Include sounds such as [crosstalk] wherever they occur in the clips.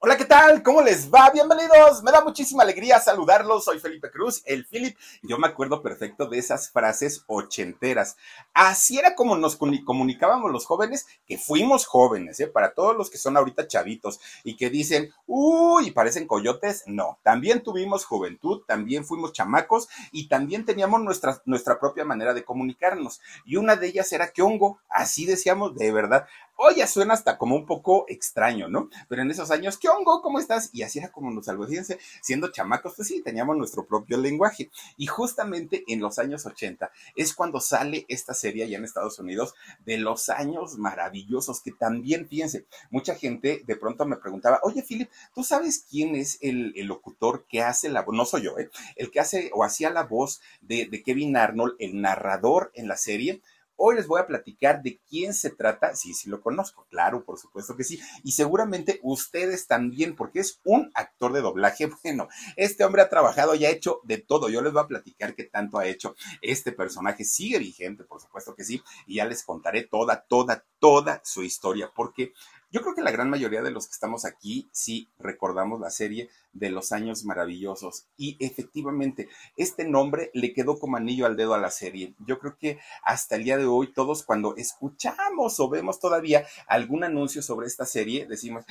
Hola, ¿qué tal? ¿Cómo les va? Bienvenidos. Me da muchísima alegría saludarlos. Soy Felipe Cruz, el Philip. Yo me acuerdo perfecto de esas frases ochenteras. Así era como nos comunicábamos los jóvenes, que fuimos jóvenes, ¿eh? Para todos los que son ahorita chavitos y que dicen, uy, parecen coyotes. No, también tuvimos juventud, también fuimos chamacos y también teníamos nuestra, nuestra propia manera de comunicarnos. Y una de ellas era que hongo. Así decíamos de verdad. Hoy ya suena hasta como un poco extraño, ¿no? Pero en esos años, ¿qué hongo? ¿Cómo estás? Y así era como nos saludamos. Fíjense, siendo chamacos, pues sí, teníamos nuestro propio lenguaje. Y justamente en los años 80 es cuando sale esta serie allá en Estados Unidos de los años maravillosos, que también, fíjense, mucha gente de pronto me preguntaba, oye, Philip, ¿tú sabes quién es el, locutor que hace la voz? No soy yo, ¿eh? El que hace o hacía la voz de, de Kevin Arnold, el narrador en la serie. Hoy les voy a platicar de quién se trata. Sí, sí lo conozco, claro, por supuesto que sí. Y seguramente ustedes también, porque es un actor de doblaje. [laughs] Bueno, este hombre ha trabajado y ha hecho de todo. Yo les voy a platicar qué tanto ha hecho. Este personaje sigue vigente, por supuesto que sí. Y ya les contaré toda, toda, toda su historia, porque yo creo que la gran mayoría de los que estamos aquí sí recordamos la serie de los años maravillosos y efectivamente este nombre le quedó como anillo al dedo a la serie. Yo creo que hasta el día de hoy todos cuando escuchamos o vemos todavía algún anuncio sobre esta serie decimos,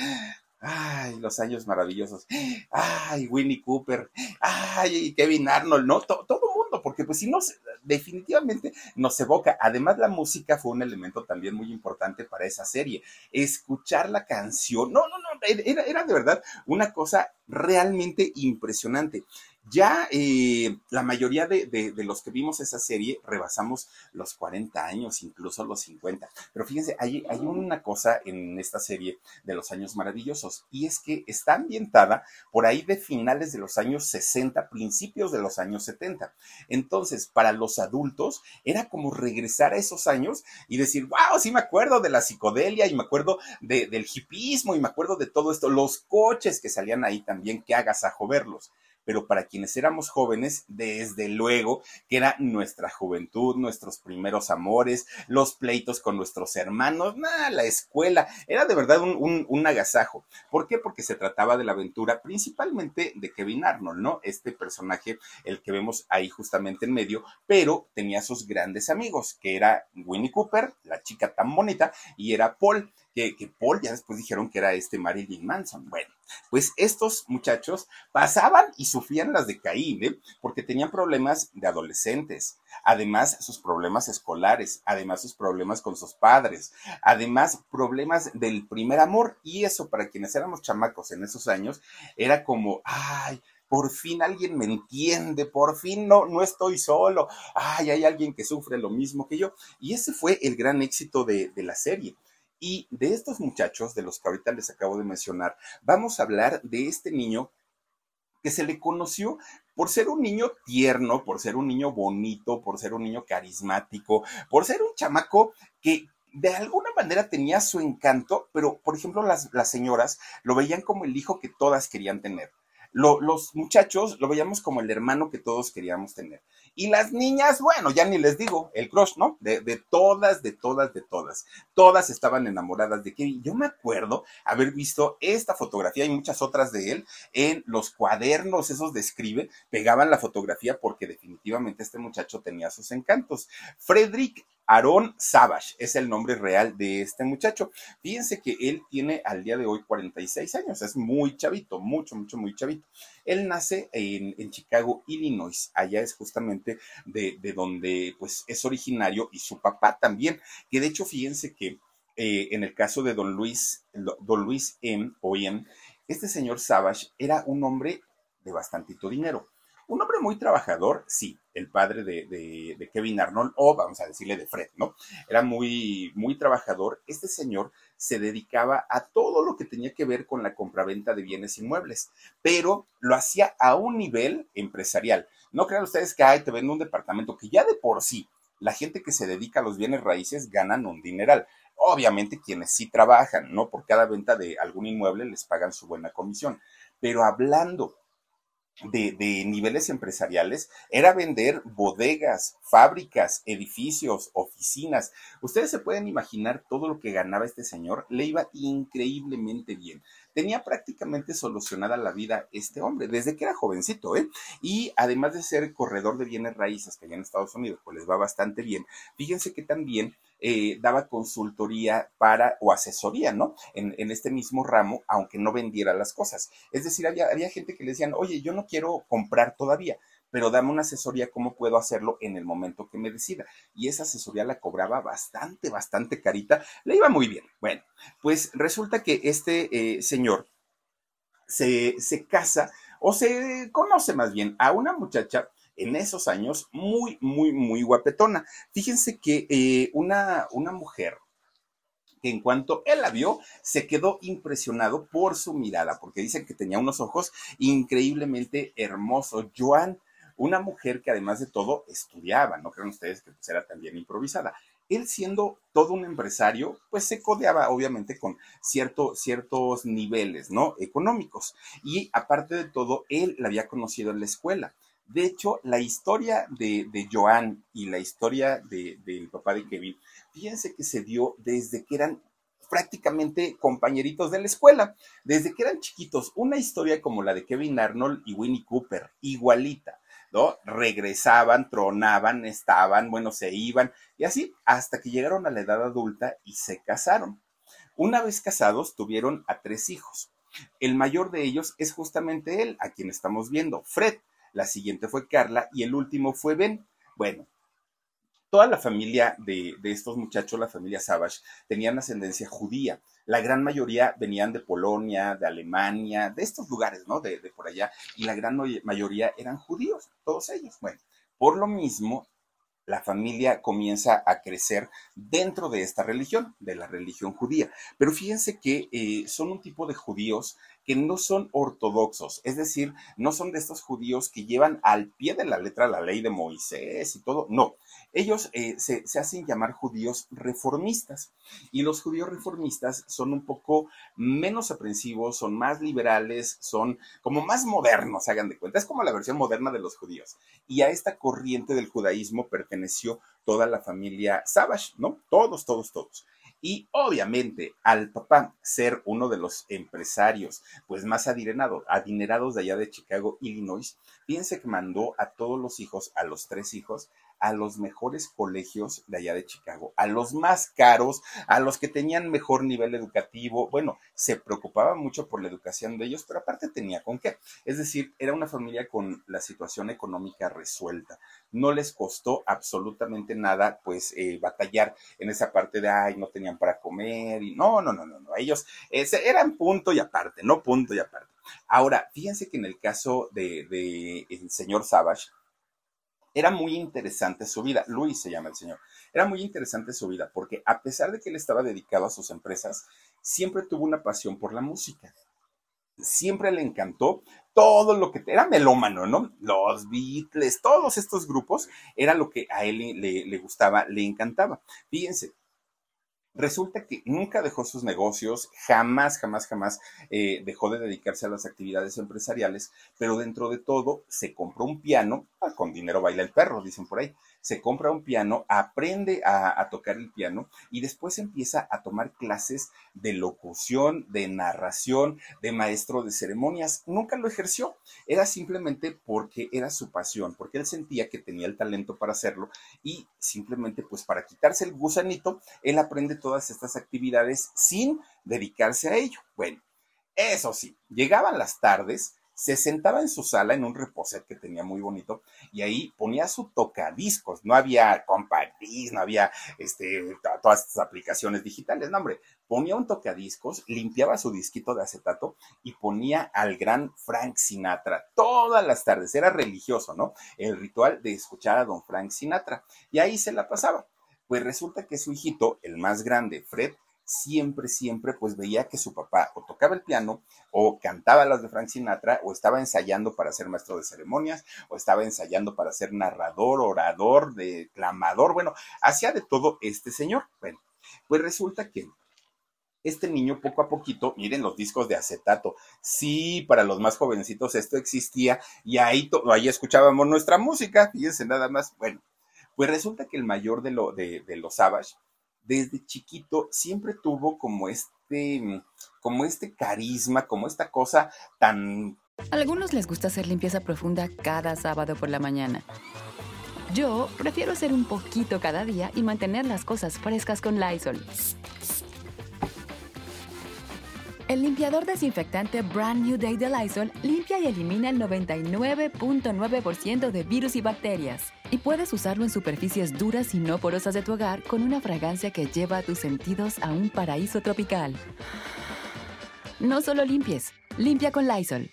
Ay, los años maravillosos. Ay, Winnie Cooper. Ay, Kevin Arnold, ¿no? Todo, todo porque pues si no, definitivamente nos evoca. Además, la música fue un elemento también muy importante para esa serie. Escuchar la canción, no, no, no, era, era de verdad una cosa realmente impresionante. Ya eh, la mayoría de, los que vimos esa serie rebasamos los 40 años, incluso los 50. Pero fíjense, hay, hay una cosa en esta serie de los años maravillosos y es que está ambientada por ahí de finales de los años 60, principios de los años 70. Entonces, para los adultos era como regresar a esos años y decir, wow, sí me acuerdo de la psicodelia y me acuerdo del hipismo y me acuerdo de todo esto, los coches que salían ahí también, que agasajo verlos pero para quienes éramos jóvenes, desde luego que era nuestra juventud, nuestros primeros amores, los pleitos con nuestros hermanos, nada, la escuela, era de verdad un, un, agasajo. ¿Por qué? Porque se trataba de la aventura principalmente de Kevin Arnold, ¿no? Este personaje, el que vemos ahí justamente en medio, pero tenía sus grandes amigos, que era Winnie Cooper, la chica tan bonita, y era Paul que, Paul ya después dijeron que era este Marilyn Manson. Bueno, pues estos muchachos pasaban y sufrían las de Caín, ¿eh? porque tenían problemas de adolescentes, además sus problemas escolares, además sus problemas con sus padres, además problemas del primer amor, y eso para quienes éramos chamacos en esos años era como, ay, por fin alguien me entiende, por fin no, no estoy solo, ay, hay alguien que sufre lo mismo que yo. Y ese fue el gran éxito de, de la serie. Y de estos muchachos, de los que ahorita les acabo de mencionar, vamos a hablar de este niño que se le conoció por ser un niño tierno, por ser un niño bonito, por ser un niño carismático, por ser un chamaco que de alguna manera tenía su encanto, pero por ejemplo las, las señoras lo veían como el hijo que todas querían tener. los muchachos lo veíamos como el hermano que todos queríamos tener. Y las niñas, bueno, ya ni les digo, el crush, ¿no? De, de todas, de todas, de todas. Todas estaban enamoradas de Kevin. Yo me acuerdo haber visto esta fotografía y muchas otras de él en los cuadernos, esos de pegaban la fotografía porque definitivamente este muchacho tenía sus encantos. Frederick Aaron Savage es el nombre real de este muchacho. Fíjense que él tiene al día de hoy 46 años, es muy chavito, mucho, mucho, muy chavito. Él nace en, Chicago, Illinois, allá es justamente de, donde pues es originario y su papá también, que de hecho fíjense que eh, en el caso de don Luis, don Luis M. o este señor Savage era un hombre de bastantito dinero. Un hombre muy trabajador, sí, el padre de, Kevin Arnold, o vamos a decirle de Fred, ¿no? Era muy, muy trabajador. Este señor se dedicaba a todo lo que tenía que ver con la compraventa de bienes inmuebles, pero lo hacía a un nivel empresarial. No crean ustedes que, ay, te vendo un departamento que ya de por sí la gente que se dedica a los bienes raíces ganan un dineral. Obviamente quienes sí trabajan, ¿no? Por cada venta de algún inmueble les pagan su buena comisión. Pero hablando de, niveles empresariales era vender bodegas, fábricas, edificios, oficinas. Ustedes se pueden imaginar todo lo que ganaba este señor, le iba increíblemente bien tenía prácticamente solucionada la vida este hombre, desde que era jovencito, ¿eh? Y además de ser corredor de bienes raíces, que allá en Estados Unidos pues les va bastante bien, fíjense que también eh, daba consultoría para, o asesoría, ¿no? En, en, este mismo ramo, aunque no vendiera las cosas. Es decir, había, había gente que le decían, oye, yo no quiero comprar todavía, pero dame una asesoría cómo puedo hacerlo en el momento que me decida. Y esa asesoría la cobraba bastante, bastante carita, le iba muy bien. Bueno, pues resulta que este eh, señor se, casa o se conoce más bien a una muchacha en esos años muy, muy, muy guapetona. Fíjense que eh, una, una mujer que en cuanto él la vio, se quedó impresionado por su mirada, porque dicen que tenía unos ojos increíblemente hermosos. Joan una mujer que además de todo estudiaba, no crean ustedes que pues, era también improvisada. Él siendo todo un empresario, pues se codeaba obviamente con cierto, ciertos niveles, ¿no? Económicos. Y aparte de todo, él la había conocido en la escuela. De hecho, la historia de, de Joan y la historia del papá de Kevin, fíjense que se dio desde que eran prácticamente compañeritos de la escuela, desde que eran chiquitos. Una historia como la de Kevin Arnold y Winnie Cooper, igualita. Regresaban, tronaban, estaban, bueno, se iban, y así hasta que llegaron a la edad adulta y se casaron. Una vez casados, tuvieron a tres hijos. El mayor de ellos es justamente él, a quien estamos viendo, Fred. La siguiente fue Carla y el último fue Ben. Bueno, toda la familia de, estos muchachos, la familia Savage, tenían ascendencia judía. La gran mayoría venían de Polonia, de Alemania, de estos lugares, ¿no? De, por allá. Y la gran mayoría eran judíos, todos ellos. Bueno, por lo mismo, la familia comienza a crecer dentro de esta religión, de la religión judía. Pero fíjense que eh, son un tipo de judíos que no son ortodoxos, es decir, no son de estos judíos que llevan al pie de la letra la ley de Moisés y todo, no, ellos eh, se, hacen llamar judíos reformistas y los judíos reformistas son un poco menos aprensivos, son más liberales, son como más modernos, hagan de cuenta, es como la versión moderna de los judíos. Y a esta corriente del judaísmo perteneció toda la familia Savage, ¿no? Todos, todos, todos. Y obviamente al papá ser uno de los empresarios pues más adinerados, adinerados de allá de Chicago, Illinois, piense que mandó a todos los hijos, a los tres hijos, a los mejores colegios de allá de Chicago, a los más caros, a los que tenían mejor nivel educativo. Bueno, se preocupaba mucho por la educación de ellos, pero aparte tenía con qué. Es decir, era una familia con la situación económica resuelta. No les costó absolutamente nada, pues, eh, batallar en esa parte de, ay, no tenían para comer y no, no, no, no, no. Ellos eran punto y aparte, no punto y aparte. Ahora, fíjense que en el caso de, de señor Savage, era muy interesante su vida. Luis se llama el señor. Era muy interesante su vida porque a pesar de que él estaba dedicado a sus empresas, siempre tuvo una pasión por la música. Siempre le encantó todo lo que era melómano, ¿no? Los Beatles, todos estos grupos, era lo que a él le, le gustaba, le encantaba. Fíjense, Resulta que nunca dejó sus negocios, jamás, jamás, jamás eh, dejó de dedicarse a las actividades empresariales, pero dentro de todo se compró un piano, ah, con dinero baila el perro, dicen por ahí, se compra un piano, aprende a, tocar el piano y después empieza a tomar clases de locución, de narración, de maestro de ceremonias. Nunca lo ejerció, era simplemente porque era su pasión, porque él sentía que tenía el talento para hacerlo y simplemente pues para quitarse el gusanito, él aprende todas estas actividades sin dedicarse a ello. Bueno, eso sí, llegaban las tardes se sentaba en su sala en un reposet que tenía muy bonito y ahí ponía su tocadiscos. No había compartís, no había este, todas estas aplicaciones digitales. No, hombre, ponía un tocadiscos, limpiaba su disquito de acetato y ponía al gran Frank Sinatra todas las tardes. Era religioso, ¿no? El ritual de escuchar a don Frank Sinatra. Y ahí se la pasaba. Pues resulta que su hijito, el más grande, Fred, siempre, siempre, pues veía que su papá o tocaba el piano o cantaba las de Frank Sinatra o estaba ensayando para ser maestro de ceremonias o estaba ensayando para ser narrador, orador, declamador, bueno, hacía de todo este señor. Bueno, pues resulta que este niño poco a poquito, miren los discos de acetato, sí, para los más jovencitos esto existía y ahí, ahí escuchábamos nuestra música, fíjense nada más, bueno, pues resulta que el mayor de, lo, de, los Savage desde chiquito siempre tuvo como este, como este carisma, como esta cosa tan... Algunos les gusta hacer limpieza profunda cada sábado por la mañana. Yo prefiero hacer un poquito cada día y mantener las cosas frescas con Lysol. El limpiador desinfectante Brand New Day de Lysol limpia y elimina el 99.9% de virus y bacterias. Y puedes usarlo en superficies duras y no porosas de tu hogar con una fragancia que lleva a tus sentidos a un paraíso tropical. No solo limpies, limpia con Lysol.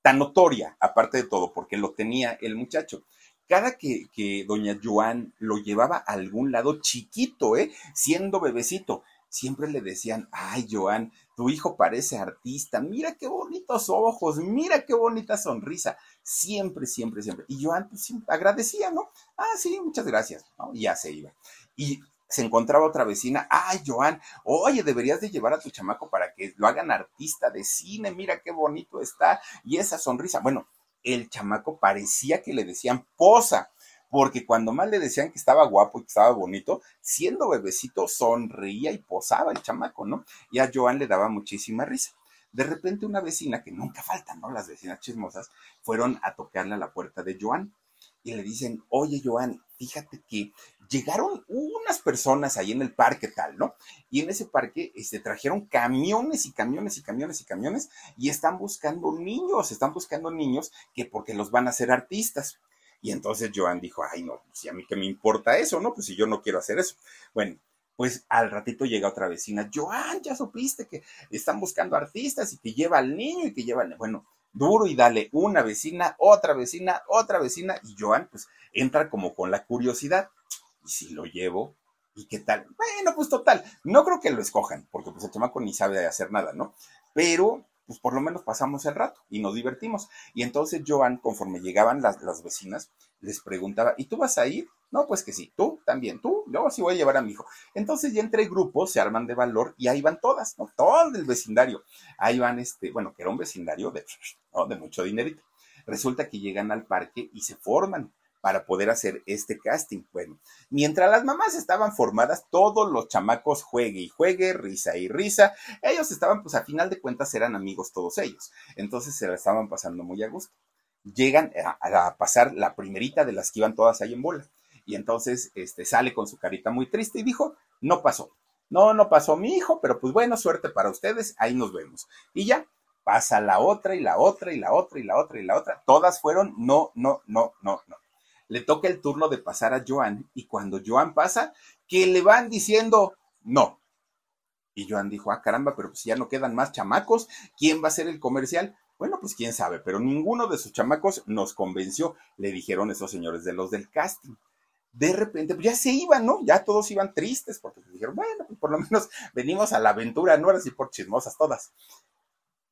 Tan notoria, aparte de todo, porque lo tenía el muchacho cada que, que, doña Joan lo llevaba a algún lado chiquito, ¿eh? siendo bebecito, siempre le decían, ay, Joan, tu hijo parece artista, mira qué bonitos ojos, mira qué bonita sonrisa. Siempre, siempre, siempre. Y Joan, pues agradecía, ¿no? Ah, sí, muchas gracias. Y ya se iba. Y se encontraba otra vecina, ay, Joan, oye, deberías de llevar a tu chamaco para que lo hagan artista de cine, mira qué bonito está. Y esa sonrisa, bueno, el chamaco parecía que le decían posa porque cuando más le decían que estaba guapo y que estaba bonito, siendo bebecito sonreía y posaba el chamaco, ¿no? Y a Joan le daba muchísima risa. De repente una vecina, que nunca faltan, ¿no? Las vecinas chismosas, fueron a tocarle a la puerta de Joan y le dicen, oye Joan, fíjate que llegaron unas personas ahí en el parque tal, ¿no? Y en ese parque este, trajeron camiones y camiones y camiones y camiones y están buscando niños, están buscando niños que porque los van a hacer artistas. Y entonces Joan dijo, ay, no, si a mí que me importa eso, ¿no? Pues si yo no quiero hacer eso. Bueno, pues al ratito llega otra vecina, Joan, ya supiste que están buscando artistas y que lleva al niño y que lleva al... Bueno, duro y dale una vecina, otra vecina, otra vecina, y Joan pues entra como con la curiosidad. ¿Y si lo llevo? ¿Y qué tal? Bueno, pues total, no creo que lo escojan, porque pues el chamaco ni sabe hacer nada, ¿no? Pero pues por lo menos pasamos el rato y nos divertimos. Y entonces Joan, conforme llegaban las, las vecinas, les preguntaba, ¿y tú vas a ir? No, pues que sí, tú también, tú, yo sí voy a llevar a mi hijo. Entonces ya entre grupos se arman de valor y ahí van todas, ¿no? Todo el vecindario. Ahí van, este, bueno, que era un vecindario de, [laughs] de mucho dinerito. Resulta que llegan al parque y se forman para poder hacer este casting. Bueno, mientras las mamás estaban formadas, todos los chamacos juegue y juegue, risa y risa, ellos estaban, pues a final de cuentas eran amigos todos ellos, entonces se la estaban pasando muy a gusto. Llegan a, pasar la primerita de las que iban todas ahí en bola, y entonces este, sale con su carita muy triste y dijo, no pasó, no, no pasó mi hijo, pero pues bueno, suerte para ustedes, ahí nos vemos. Y ya, pasa la otra y la otra y la otra y la otra y la otra, todas fueron no, no, no, no, no le toca el turno de pasar a Joan y cuando Joan pasa, que le van diciendo no. Y Joan dijo, ah, caramba, pero pues ya no quedan más chamacos, ¿quién va a ser el comercial? Bueno, pues quién sabe, pero ninguno de sus chamacos nos convenció, le dijeron esos señores de los del casting. De repente, pues ya se iban, ¿no? Ya todos iban tristes porque dijeron, bueno, pues por lo menos venimos a la aventura, no era así por chismosas todas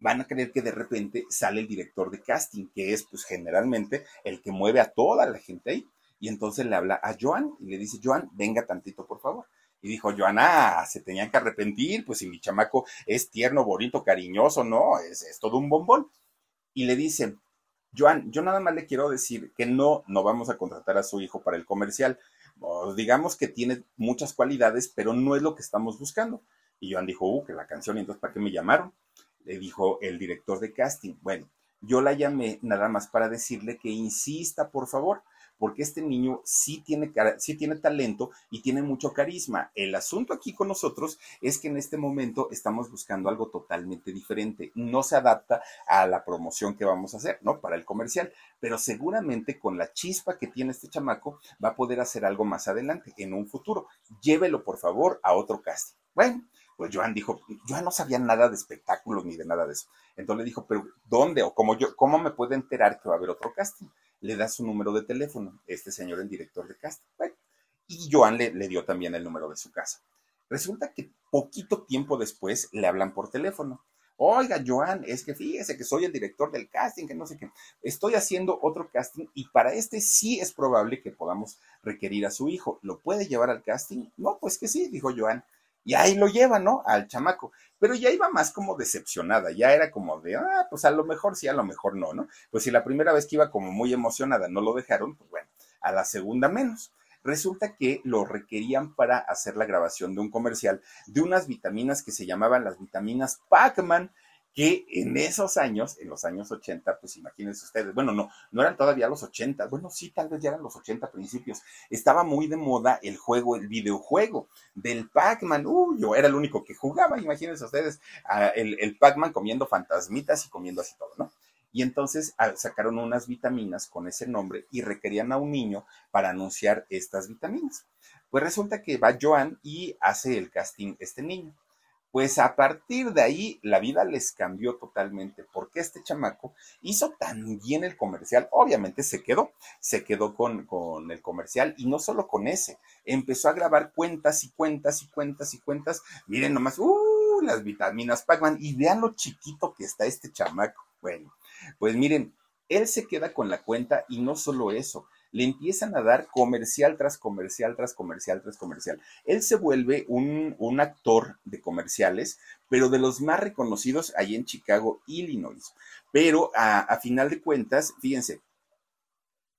van a creer que de repente sale el director de casting, que es pues generalmente el que mueve a toda la gente ahí. Y entonces le habla a Joan y le dice, Joan, venga tantito, por favor. Y dijo, Joana, se tenían que arrepentir, pues si mi chamaco es tierno, bonito, cariñoso, no, es, es todo un bombón. Y le dice, Joan, yo nada más le quiero decir que no, no vamos a contratar a su hijo para el comercial. digamos que tiene muchas cualidades, pero no es lo que estamos buscando. Y Joan dijo, uh, que la canción, entonces, ¿para qué me llamaron? Le dijo el director de casting. Bueno, yo la llamé nada más para decirle que insista, por favor, porque este niño sí tiene, sí tiene talento y tiene mucho carisma. El asunto aquí con nosotros es que en este momento estamos buscando algo totalmente diferente. No se adapta a la promoción que vamos a hacer, ¿no? Para el comercial, pero seguramente con la chispa que tiene este chamaco va a poder hacer algo más adelante, en un futuro. Llévelo, por favor, a otro casting. Bueno, pues Joan dijo, yo no sabía nada de espectáculos ni de nada de eso. Entonces le dijo, pero ¿dónde o cómo yo, cómo me puedo enterar que va a haber otro casting? le da su número de teléfono, este señor, el director de casting. y Joan le, le dio también el número de su casa. Resulta que poquito tiempo después le hablan por teléfono. Oiga, Joan, es que fíjese que soy el director del casting, que no sé qué. Estoy haciendo otro casting y para este sí es probable que podamos requerir a su hijo. ¿Lo puede llevar al casting? No, pues que sí, dijo Joan. Y ahí lo lleva, ¿no? Al chamaco. Pero ya iba más como decepcionada, ya era como de, ah, pues a lo mejor sí, a lo mejor no, ¿no? Pues si la primera vez que iba como muy emocionada no lo dejaron, pues bueno, a la segunda menos. Resulta que lo requerían para hacer la grabación de un comercial de unas vitaminas que se llamaban las vitaminas Pac-Man, que en esos años, en los años 80, pues imagínense ustedes, bueno, no, no eran todavía los 80, bueno, sí, tal vez ya eran los 80 principios, estaba muy de moda el juego, el videojuego del Pac-Man, uh, yo era el único que jugaba, imagínense ustedes, el, el Pac-Man comiendo fantasmitas y comiendo así todo, ¿no? Y entonces sacaron unas vitaminas con ese nombre y requerían a un niño para anunciar estas vitaminas. Pues resulta que va Joan y hace el casting este niño. Pues a partir de ahí la vida les cambió totalmente, porque este chamaco hizo tan bien el comercial, obviamente se quedó, se quedó con, con el comercial y no solo con ese, empezó a grabar cuentas y cuentas y cuentas y cuentas, miren nomás, uh, las vitaminas Pac-Man y vean lo chiquito que está este chamaco. Bueno, pues miren, él se queda con la cuenta y no solo eso, le empiezan a dar comercial tras comercial, tras comercial, tras comercial. Él se vuelve un, un actor de comerciales, pero de los más reconocidos ahí en Chicago, Illinois. Pero a, final de cuentas, fíjense,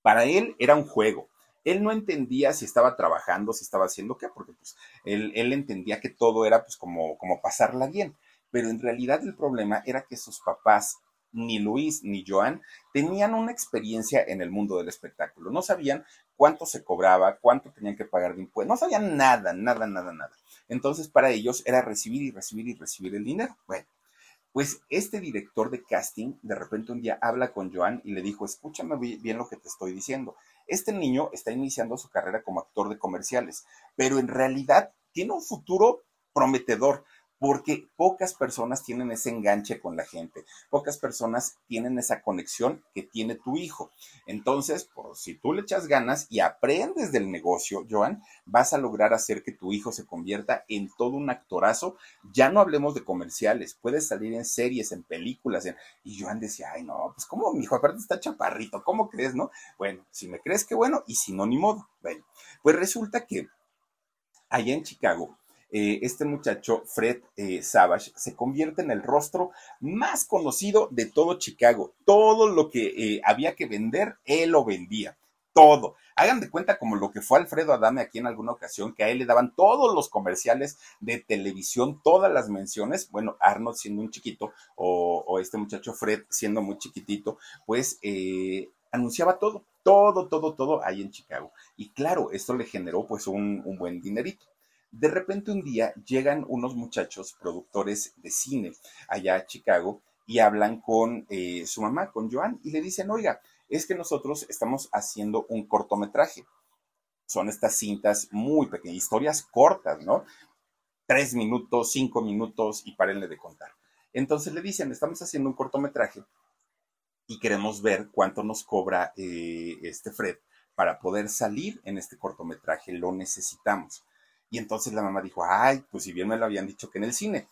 para él era un juego. Él no entendía si estaba trabajando, si estaba haciendo qué, porque pues él, él entendía que todo era pues como, como pasarla bien. Pero en realidad el problema era que sus papás ni Luis ni Joan tenían una experiencia en el mundo del espectáculo. No sabían cuánto se cobraba, cuánto tenían que pagar de impuestos, no sabían nada, nada, nada, nada. Entonces para ellos era recibir y recibir y recibir el dinero. Bueno, pues este director de casting de repente un día habla con Joan y le dijo, escúchame bien lo que te estoy diciendo. Este niño está iniciando su carrera como actor de comerciales, pero en realidad tiene un futuro prometedor porque pocas personas tienen ese enganche con la gente, pocas personas tienen esa conexión que tiene tu hijo. Entonces, por si tú le echas ganas y aprendes del negocio, Joan, vas a lograr hacer que tu hijo se convierta en todo un actorazo. Ya no hablemos de comerciales, puedes salir en series, en películas. Y Joan decía, ay, no, pues cómo mi hijo aparte está chaparrito, ¿cómo crees, no? Bueno, si me crees que bueno, y si no, ni modo. Bueno, pues resulta que allá en Chicago, eh, este muchacho, Fred eh, Savage, se convierte en el rostro más conocido de todo Chicago. Todo lo que eh, había que vender, él lo vendía. Todo. Hagan de cuenta como lo que fue Alfredo Adame aquí en alguna ocasión, que a él le daban todos los comerciales de televisión, todas las menciones. Bueno, Arnold siendo un chiquito, o, este muchacho Fred siendo muy chiquitito, pues anunciaba todo, todo, todo, todo ahí en Chicago. Y claro, esto le generó pues un buen dinerito. De repente un día llegan unos muchachos productores de cine allá a Chicago y hablan con eh, su mamá, con Joan, y le dicen, oiga, es que nosotros estamos haciendo un cortometraje. Son estas cintas muy pequeñas, historias cortas, ¿no? Tres minutos, cinco minutos y párenle de contar. Entonces le dicen, estamos haciendo un cortometraje y queremos ver cuánto nos cobra eh, este Fred para poder salir en este cortometraje. Lo necesitamos. Y entonces la mamá dijo, ay, pues si bien me lo habían dicho que en el cine.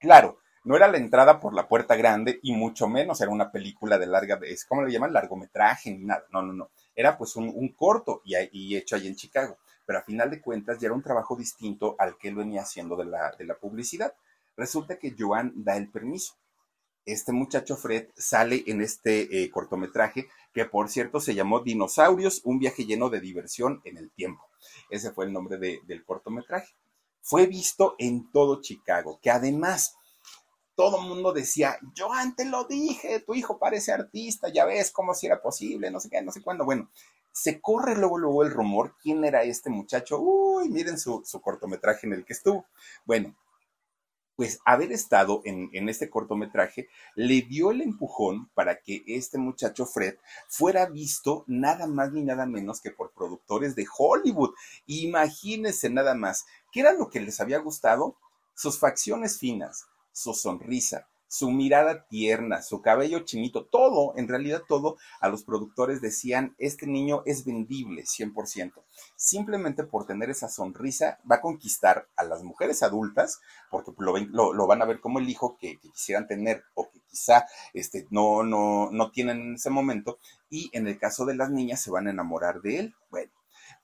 Claro, no era la entrada por la puerta grande y mucho menos era una película de larga, es como le llaman, largometraje ni nada. No, no, no. Era pues un, corto y, hecho ahí en Chicago. Pero a final de cuentas ya era un trabajo distinto al que él venía haciendo de la, de la publicidad. Resulta que Joan da el permiso. este muchacho Fred sale en este eh, cortometraje que por cierto se llamó Dinosaurios, un viaje lleno de diversión en el tiempo. Ese fue el nombre del cortometraje. Fue visto en todo Chicago, que además todo el mundo decía, yo antes lo dije, tu hijo parece artista, ya ves cómo si era posible, no sé qué, no sé cuándo. Bueno, se corre luego, luego el rumor, ¿quién era este muchacho? Uy, miren su, su cortometraje en el que estuvo. Bueno, pues haber estado en, en, este cortometraje le dio el empujón para que este muchacho Fred fuera visto nada más ni nada menos que por productores de Hollywood. Imagínense nada más, ¿qué era lo que les había gustado? Sus facciones finas, su sonrisa, su mirada tierna, su cabello chinito, todo, en realidad todo, a los productores decían, este niño es vendible 100%. Simplemente por tener esa sonrisa va a conquistar a las mujeres adultas, porque lo, van a ver como el hijo que, quisieran tener o que quizá este, no, no, no tienen en ese momento, y en el caso de las niñas se van a enamorar de él. Bueno,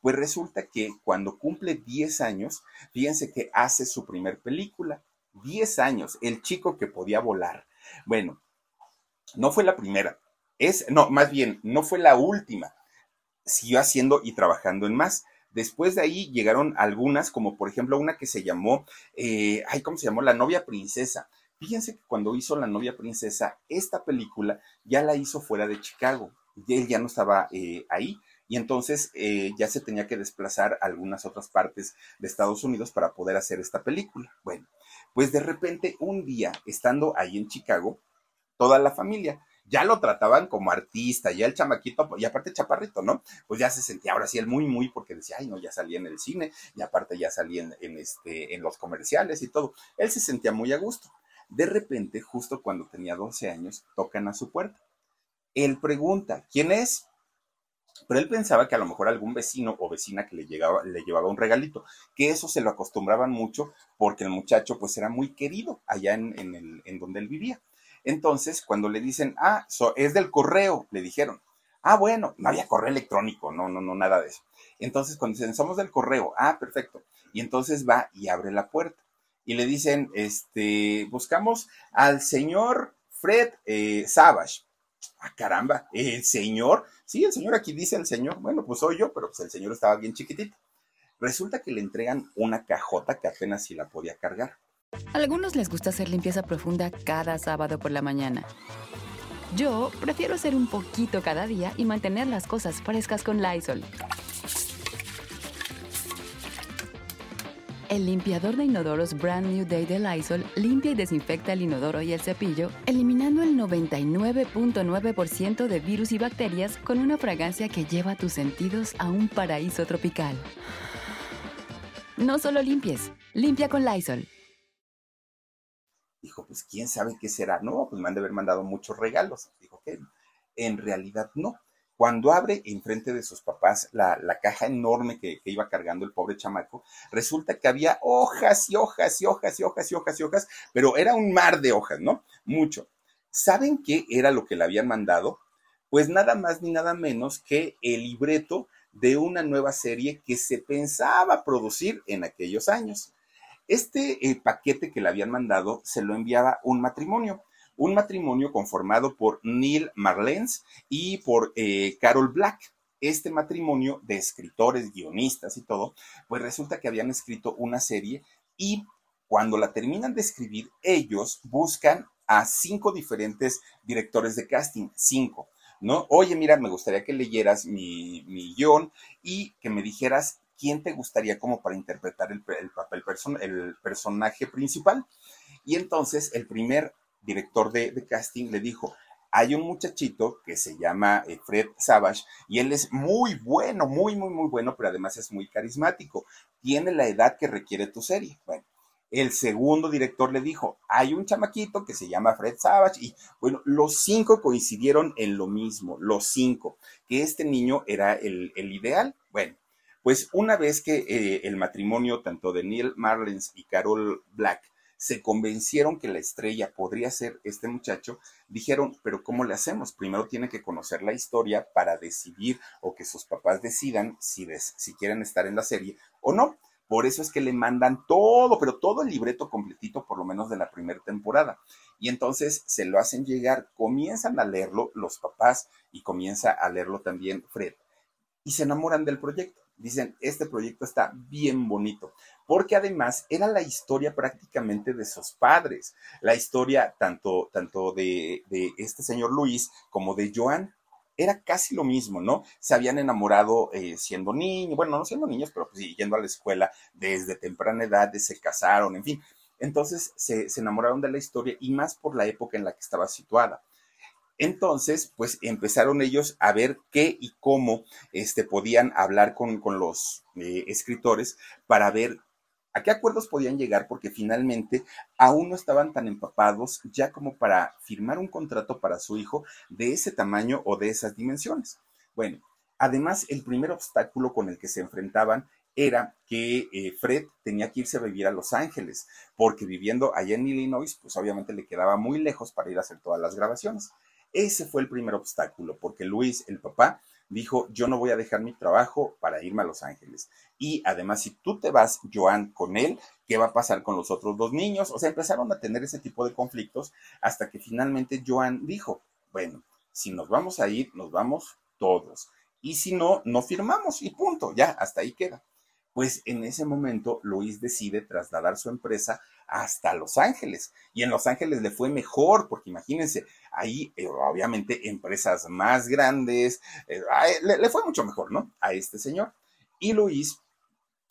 pues resulta que cuando cumple 10 años, fíjense que hace su primer película, 10 años, el chico que podía volar. Bueno, no fue la primera, es, no, más bien, no fue la última. Siguió haciendo y trabajando en más. Después de ahí llegaron algunas, como por ejemplo una que se llamó, eh, ay, ¿cómo se llamó? La novia princesa. Fíjense que cuando hizo La novia princesa, esta película ya la hizo fuera de Chicago. Y él ya no estaba eh, ahí y entonces eh, ya se tenía que desplazar a algunas otras partes de Estados Unidos para poder hacer esta película. Bueno, pues de repente un día, estando ahí en Chicago, toda la familia, ya lo trataban como artista, ya el chamaquito, y aparte chaparrito, ¿no? Pues ya se sentía ahora sí él muy, muy, porque decía, ay, no, ya salía en el cine, y aparte ya salía en, en, este, en los comerciales y todo. Él se sentía muy a gusto. De repente, justo cuando tenía 12 años, tocan a su puerta. Él pregunta, ¿quién es? Pero él pensaba que a lo mejor algún vecino o vecina que le, llegaba, le llevaba un regalito, que eso se lo acostumbraban mucho porque el muchacho pues era muy querido allá en, el, en donde él vivía. Entonces, cuando le dicen, ah, es del correo, le dijeron, ah, bueno, no había correo electrónico, no, no, no, nada de eso. Entonces, cuando dicen, somos del correo, ah, perfecto. Y entonces va y abre la puerta. Y le dicen, este, buscamos al señor Fred eh, Savage. Ah, caramba, el señor, sí, el señor aquí dice el señor, bueno, pues soy yo, pero pues el señor estaba bien chiquitito. Resulta que le entregan una cajota que apenas si la podía cargar. A algunos les gusta hacer limpieza profunda cada sábado por la mañana. Yo prefiero hacer un poquito cada día y mantener las cosas frescas con Lysol. El limpiador de inodoros Brand New Day de Lysol limpia y desinfecta el inodoro y el cepillo, eliminando el 99.9% de virus y bacterias con una fragancia que lleva tus sentidos a un paraíso tropical. No solo limpies, limpia con Lysol. Dijo, pues quién sabe qué será. No, pues me han de haber mandado muchos regalos. Dijo que en realidad no. Cuando abre enfrente de sus papás la, caja enorme que, iba cargando el pobre chamaco, resulta que había hojas y hojas y hojas y hojas y hojas y hojas, pero era un mar de hojas, ¿no? Mucho. ¿Saben qué era lo que le habían mandado? Pues nada más ni nada menos que el libreto de una nueva serie que se pensaba producir en aquellos años. Este eh, paquete que le habían mandado se lo enviaba un matrimonio un matrimonio conformado por Neil Marlens y por eh, Carol Black. Este matrimonio de escritores, guionistas y todo, pues resulta que habían escrito una serie y cuando la terminan de escribir, ellos buscan a cinco diferentes directores de casting, cinco, ¿no? Oye, mira, me gustaría que leyeras mi, mi guion y que me dijeras quién te gustaría como para interpretar el, papel, el personaje principal. Y entonces el primer director de, casting, le dijo, hay un muchachito que se llama eh, Fred Savage y él es muy bueno, muy, muy, muy bueno, pero además es muy carismático. Tiene la edad que requiere tu serie. Bueno, el segundo director le dijo, hay un chamaquito que se llama Fred Savage y bueno, los cinco coincidieron en lo mismo, los cinco, que este niño era el, ideal. Bueno, pues una vez que eh, el matrimonio tanto de Neil Marlens y Carol Black se convencieron que la estrella podría ser este muchacho, dijeron, pero ¿cómo le hacemos? Primero tiene que conocer la historia para decidir o que sus papás decidan si, si quieren estar en la serie o no. Por eso es que le mandan todo, pero todo el libreto completito, por lo menos de la primera temporada. Y entonces se lo hacen llegar, comienzan a leerlo los papás y comienza a leerlo también Fred. Y se enamoran del proyecto. Dicen, este proyecto está bien bonito, porque además era la historia prácticamente de sus padres, la historia tanto, tanto de, de este señor Luis como de Joan era casi lo mismo, ¿no? Se habían enamorado eh, siendo niños, bueno, no siendo niños, pero pues, yendo a la escuela desde temprana edad, se casaron, en fin. Entonces se, se, enamoraron de la historia y más por la época en la que estaba situada. Entonces, pues empezaron ellos a ver qué y cómo este, podían hablar con, con los eh, escritores para ver ¿A qué acuerdos podían llegar? Porque finalmente aún no estaban tan empapados ya como para firmar un contrato para su hijo de ese tamaño o de esas dimensiones. Bueno, además el primer obstáculo con el que se enfrentaban era que eh, Fred tenía que irse a vivir a Los Ángeles, porque viviendo allá en Illinois, pues obviamente le quedaba muy lejos para ir a hacer todas las grabaciones. Ese fue el primer obstáculo, porque Luis, el papá, dijo, yo no voy a dejar mi trabajo para irme a Los Ángeles. Y además, si tú te vas, Joan, con él, ¿qué va a pasar con los otros dos niños? O sea, empezaron a tener ese tipo de conflictos hasta que finalmente Joan dijo, bueno, si nos vamos a ir, nos vamos todos. Y si no, no firmamos y punto, ya, hasta ahí queda. Pues en ese momento Luis decide trasladar su empresa hasta Los Ángeles. Y en Los Ángeles le fue mejor, porque imagínense, ahí eh, obviamente empresas más grandes, eh, le, fue mucho mejor, ¿no? A este señor. Y Luis,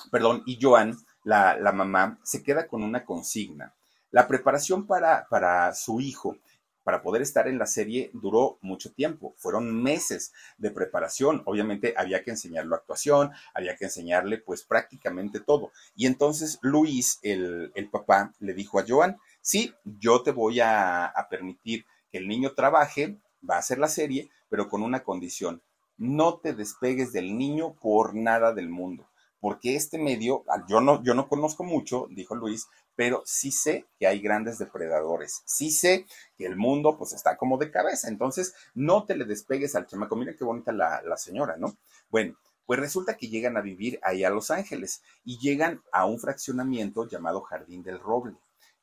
perdón, y Joan, la, la mamá, se queda con una consigna. La preparación para, para su hijo para poder estar en la serie duró mucho tiempo, fueron meses de preparación, obviamente había que enseñarle actuación, había que enseñarle pues prácticamente todo. Y entonces Luis, el, el papá, le dijo a Joan, sí, yo te voy a, a permitir que el niño trabaje, va a hacer la serie, pero con una condición, no te despegues del niño por nada del mundo porque este medio, yo no, yo no conozco mucho, dijo Luis, pero sí sé que hay grandes depredadores, sí sé que el mundo pues está como de cabeza, entonces no te le despegues al chamaco, mira qué bonita la, la señora, ¿no? Bueno, pues resulta que llegan a vivir ahí a Los Ángeles y llegan a un fraccionamiento llamado Jardín del Roble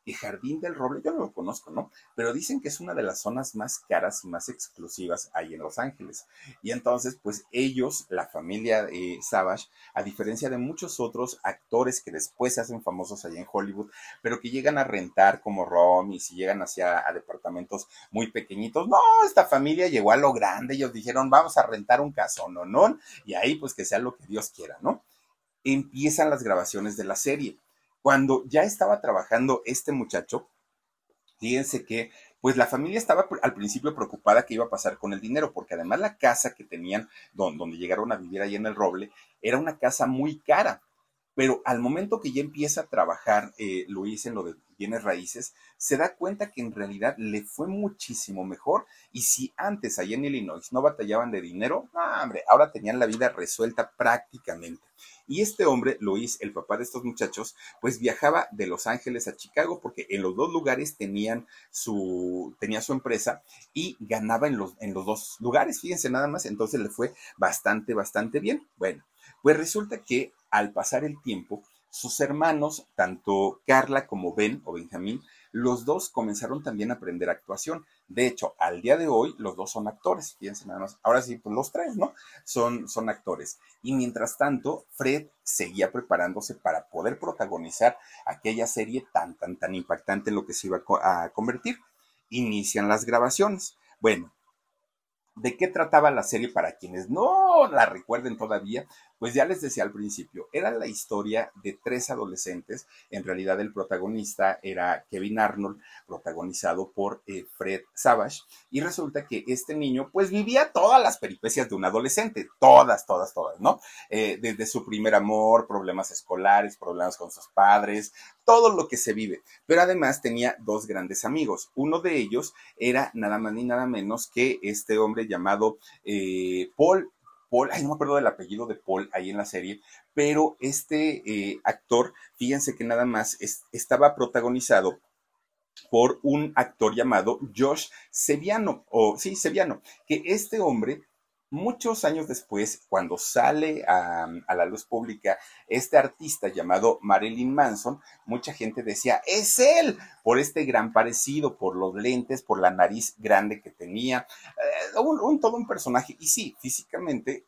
el Jardín del Roble, yo no lo conozco, ¿no? Pero dicen que es una de las zonas más caras y más exclusivas ahí en Los Ángeles. Y entonces, pues ellos, la familia de Savage, a diferencia de muchos otros actores que después se hacen famosos allá en Hollywood, pero que llegan a rentar como Romy, y llegan hacia a departamentos muy pequeñitos, no, esta familia llegó a lo grande, ellos dijeron, vamos a rentar un casón. ¿no? Y ahí pues que sea lo que Dios quiera, ¿no? Empiezan las grabaciones de la serie cuando ya estaba trabajando este muchacho, fíjense que pues la familia estaba al principio preocupada qué iba a pasar con el dinero, porque además la casa que tenían, donde, llegaron a vivir ahí en el Roble, era una casa muy cara. Pero al momento que ya empieza a trabajar eh, Luis en lo de bienes raíces, se da cuenta que en realidad le fue muchísimo mejor. Y si antes allá en Illinois no batallaban de dinero, hombre, ahora tenían la vida resuelta prácticamente. Y este hombre, Luis, el papá de estos muchachos, pues viajaba de Los Ángeles a Chicago porque en los dos lugares tenían su, tenía su empresa y ganaba en los, en los dos lugares, fíjense nada más, entonces le fue bastante, bastante bien. Bueno, pues resulta que al pasar el tiempo, sus hermanos, tanto Carla como Ben o Benjamín, los dos comenzaron también a aprender actuación. De hecho, al día de hoy, los dos son actores. Fíjense nada más. Ahora sí, pues los tres, ¿no? Son, son actores. Y mientras tanto, Fred seguía preparándose para poder protagonizar aquella serie tan, tan, tan impactante en lo que se iba a convertir. Inician las grabaciones. Bueno, ¿De qué trataba la serie para quienes no la recuerden todavía? Pues ya les decía al principio, era la historia de tres adolescentes. En realidad el protagonista era Kevin Arnold, protagonizado por eh, Fred Savage. Y resulta que este niño pues vivía todas las peripecias de un adolescente, todas, todas, todas, ¿no? Eh, desde su primer amor, problemas escolares, problemas con sus padres, todo lo que se vive. Pero además tenía dos grandes amigos. Uno de ellos era nada más ni nada menos que este hombre llamado eh, Paul Paul, ay, no me acuerdo del apellido de Paul ahí en la serie, pero este eh, actor, fíjense que nada más estaba protagonizado por un actor llamado Josh Seviano, o sí, Seviano, que este hombre Muchos años después, cuando sale a, la luz pública este artista llamado Marilyn Manson, mucha gente decía, es él, por este gran parecido, por los lentes, por la nariz grande que tenía, eh, un, todo un personaje. Y sí, físicamente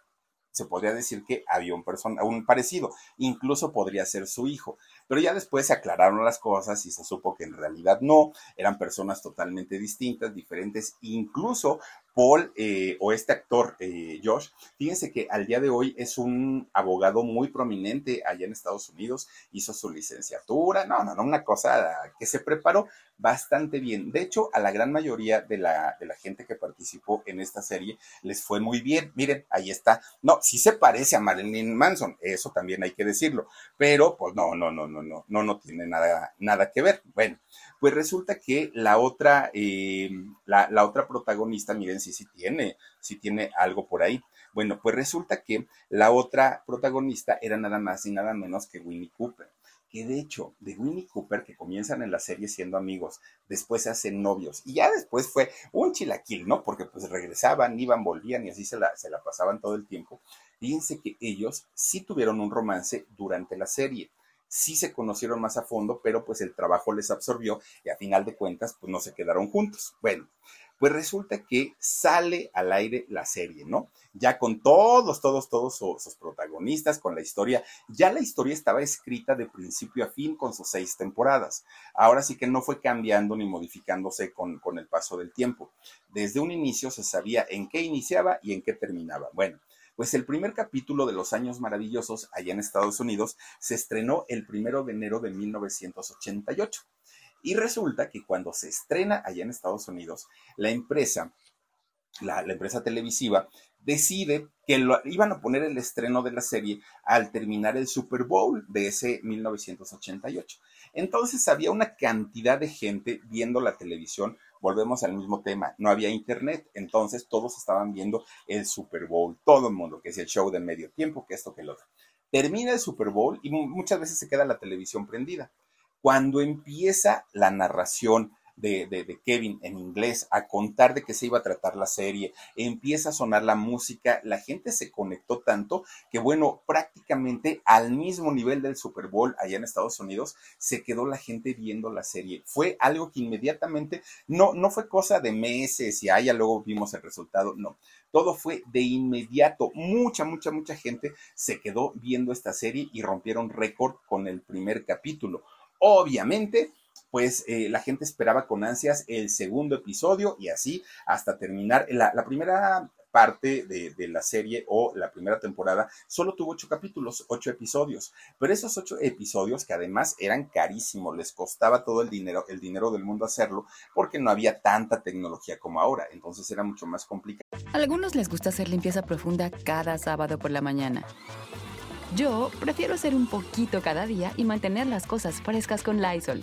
se podría decir que había un, un parecido, incluso podría ser su hijo. Pero ya después se aclararon las cosas y se supo que en realidad no, eran personas totalmente distintas, diferentes, incluso Paul eh, o este actor eh, Josh, fíjense que al día de hoy es un abogado muy prominente allá en Estados Unidos, hizo su licenciatura, no, no, no, una cosa que se preparó bastante bien. De hecho, a la gran mayoría de la, de la gente que participó en esta serie les fue muy bien. Miren, ahí está. No, sí se parece a Marilyn Manson, eso también hay que decirlo, pero pues no, no, no, no, no, no, no tiene nada, nada que ver. Bueno, pues resulta que la otra, eh, la, otra protagonista, miren, sí, sí tiene, sí tiene algo por ahí. Bueno, pues resulta que la otra protagonista era nada más y nada menos que Winnie Cooper que de hecho, de Winnie Cooper, que comienzan en la serie siendo amigos, después se hacen novios, y ya después fue un chilaquil, ¿no? Porque pues regresaban, iban, volvían y así se la, se la pasaban todo el tiempo. Fíjense que ellos sí tuvieron un romance durante la serie sí se conocieron más a fondo, pero pues el trabajo les absorbió y a final de cuentas pues no se quedaron juntos. Bueno, pues resulta que sale al aire la serie, ¿no? Ya con todos, todos, todos sus, protagonistas, con la historia, ya la historia estaba escrita de principio a fin con sus seis temporadas. Ahora sí que no fue cambiando ni modificándose con, con el paso del tiempo. Desde un inicio se sabía en qué iniciaba y en qué terminaba. Bueno, pues el primer capítulo de Los Años Maravillosos, allá en Estados Unidos, se estrenó el primero de enero de 1988. Y resulta que cuando se estrena allá en Estados Unidos, la empresa, la, empresa televisiva, decide que lo, iban a poner el estreno de la serie al terminar el Super Bowl de ese 1988. Entonces había una cantidad de gente viendo la televisión volvemos al mismo tema, no había internet, entonces todos estaban viendo el Super Bowl, todo el mundo, que es el show de medio tiempo, que esto, que el otro. Termina el Super Bowl y muchas veces se queda la televisión prendida. Cuando empieza la narración de, Kevin en inglés a contar de qué se iba a tratar la serie, empieza a sonar la música, la gente se conectó tanto que bueno, prácticamente al mismo nivel del Super Bowl allá en Estados Unidos, se quedó la gente viendo la serie. Fue algo que inmediatamente, no, no fue cosa de meses y allá luego vimos el resultado, no. Todo fue de inmediato. Mucha, mucha, mucha gente se quedó viendo esta serie y rompieron récord con el primer capítulo. Obviamente, pues eh, la gente esperaba con ansias el segundo episodio y así hasta terminar. La, primera parte de, la serie o la primera temporada solo tuvo ocho capítulos, ocho episodios, pero esos ocho episodios que además eran carísimos, les costaba todo el dinero, el dinero del mundo hacerlo porque no había tanta tecnología como ahora, entonces era mucho más complicado. A algunos les gusta hacer limpieza profunda cada sábado por la mañana. Yo prefiero hacer un poquito cada día y mantener las cosas frescas con Lysol.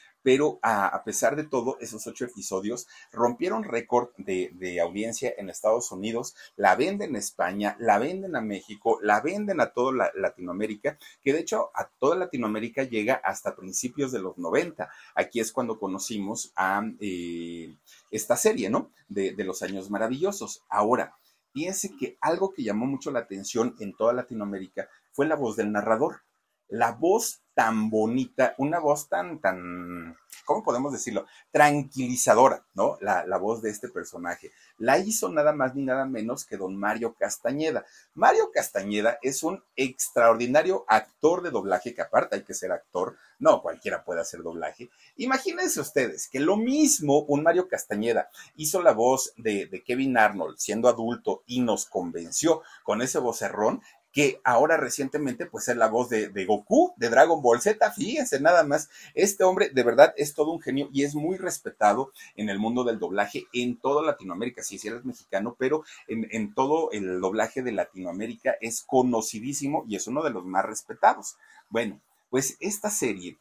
pero a, pesar de todo, esos ocho episodios rompieron récord de, audiencia en Estados Unidos, la venden en España, la venden a México, la venden a toda Latinoamérica, que de hecho a toda Latinoamérica llega hasta principios de los 90. Aquí es cuando conocimos a eh, esta serie, ¿no? De, los años maravillosos. Ahora, fíjense que algo que llamó mucho la atención en toda Latinoamérica fue la voz del narrador. La voz tan bonita, una voz tan, tan, ¿cómo podemos decirlo? Tranquilizadora, ¿no? La, la, voz de este personaje. La hizo nada más ni nada menos que don Mario Castañeda. Mario Castañeda es un extraordinario actor de doblaje, que aparte hay que ser actor, no cualquiera puede hacer doblaje. Imagínense ustedes que lo mismo un Mario Castañeda hizo la voz de, de Kevin Arnold siendo adulto y nos convenció con ese vocerrón que ahora recientemente pues es la voz de, Goku, de Dragon Ball Z, fíjense nada más, este hombre de verdad es todo un genio y es muy respetado en el mundo del doblaje en toda Latinoamérica, sí, sí eres mexicano, pero en, en todo el doblaje de Latinoamérica es conocidísimo y es uno de los más respetados. Bueno, pues esta serie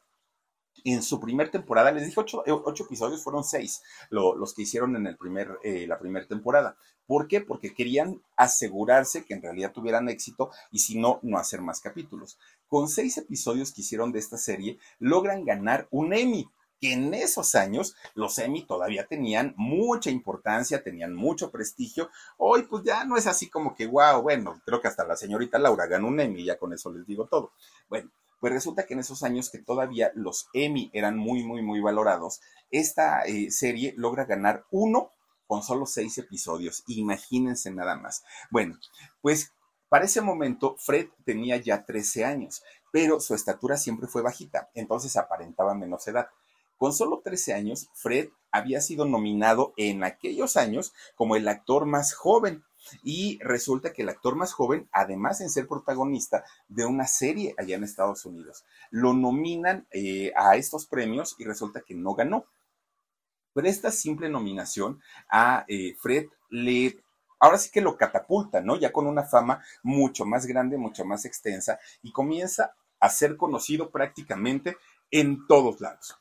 en su primera temporada, les dije ocho, ocho episodios, fueron seis los que hicieron en el primer, eh, la primera temporada. ¿Por qué? Porque querían asegurarse que en realidad tuvieran éxito y si no, no hacer más capítulos. Con seis episodios que hicieron de esta serie, logran ganar un Emmy que en esos años los Emmy todavía tenían mucha importancia, tenían mucho prestigio. Hoy pues ya no es así como que, wow, bueno, creo que hasta la señorita Laura ganó un Emmy, ya con eso les digo todo. Bueno, pues resulta que en esos años que todavía los Emmy eran muy, muy, muy valorados, esta eh, serie logra ganar uno con solo seis episodios. Imagínense nada más. Bueno, pues para ese momento Fred tenía ya 13 años, pero su estatura siempre fue bajita, entonces aparentaba menos edad. Con solo 13 años, Fred había sido nominado en aquellos años como el actor más joven. Y resulta que el actor más joven, además en ser protagonista de una serie allá en Estados Unidos, lo nominan eh, a estos premios y resulta que no ganó. Pero esta simple nominación a eh, Fred le ahora sí que lo catapulta, ¿no? Ya con una fama mucho más grande, mucho más extensa y comienza a ser conocido prácticamente en todos lados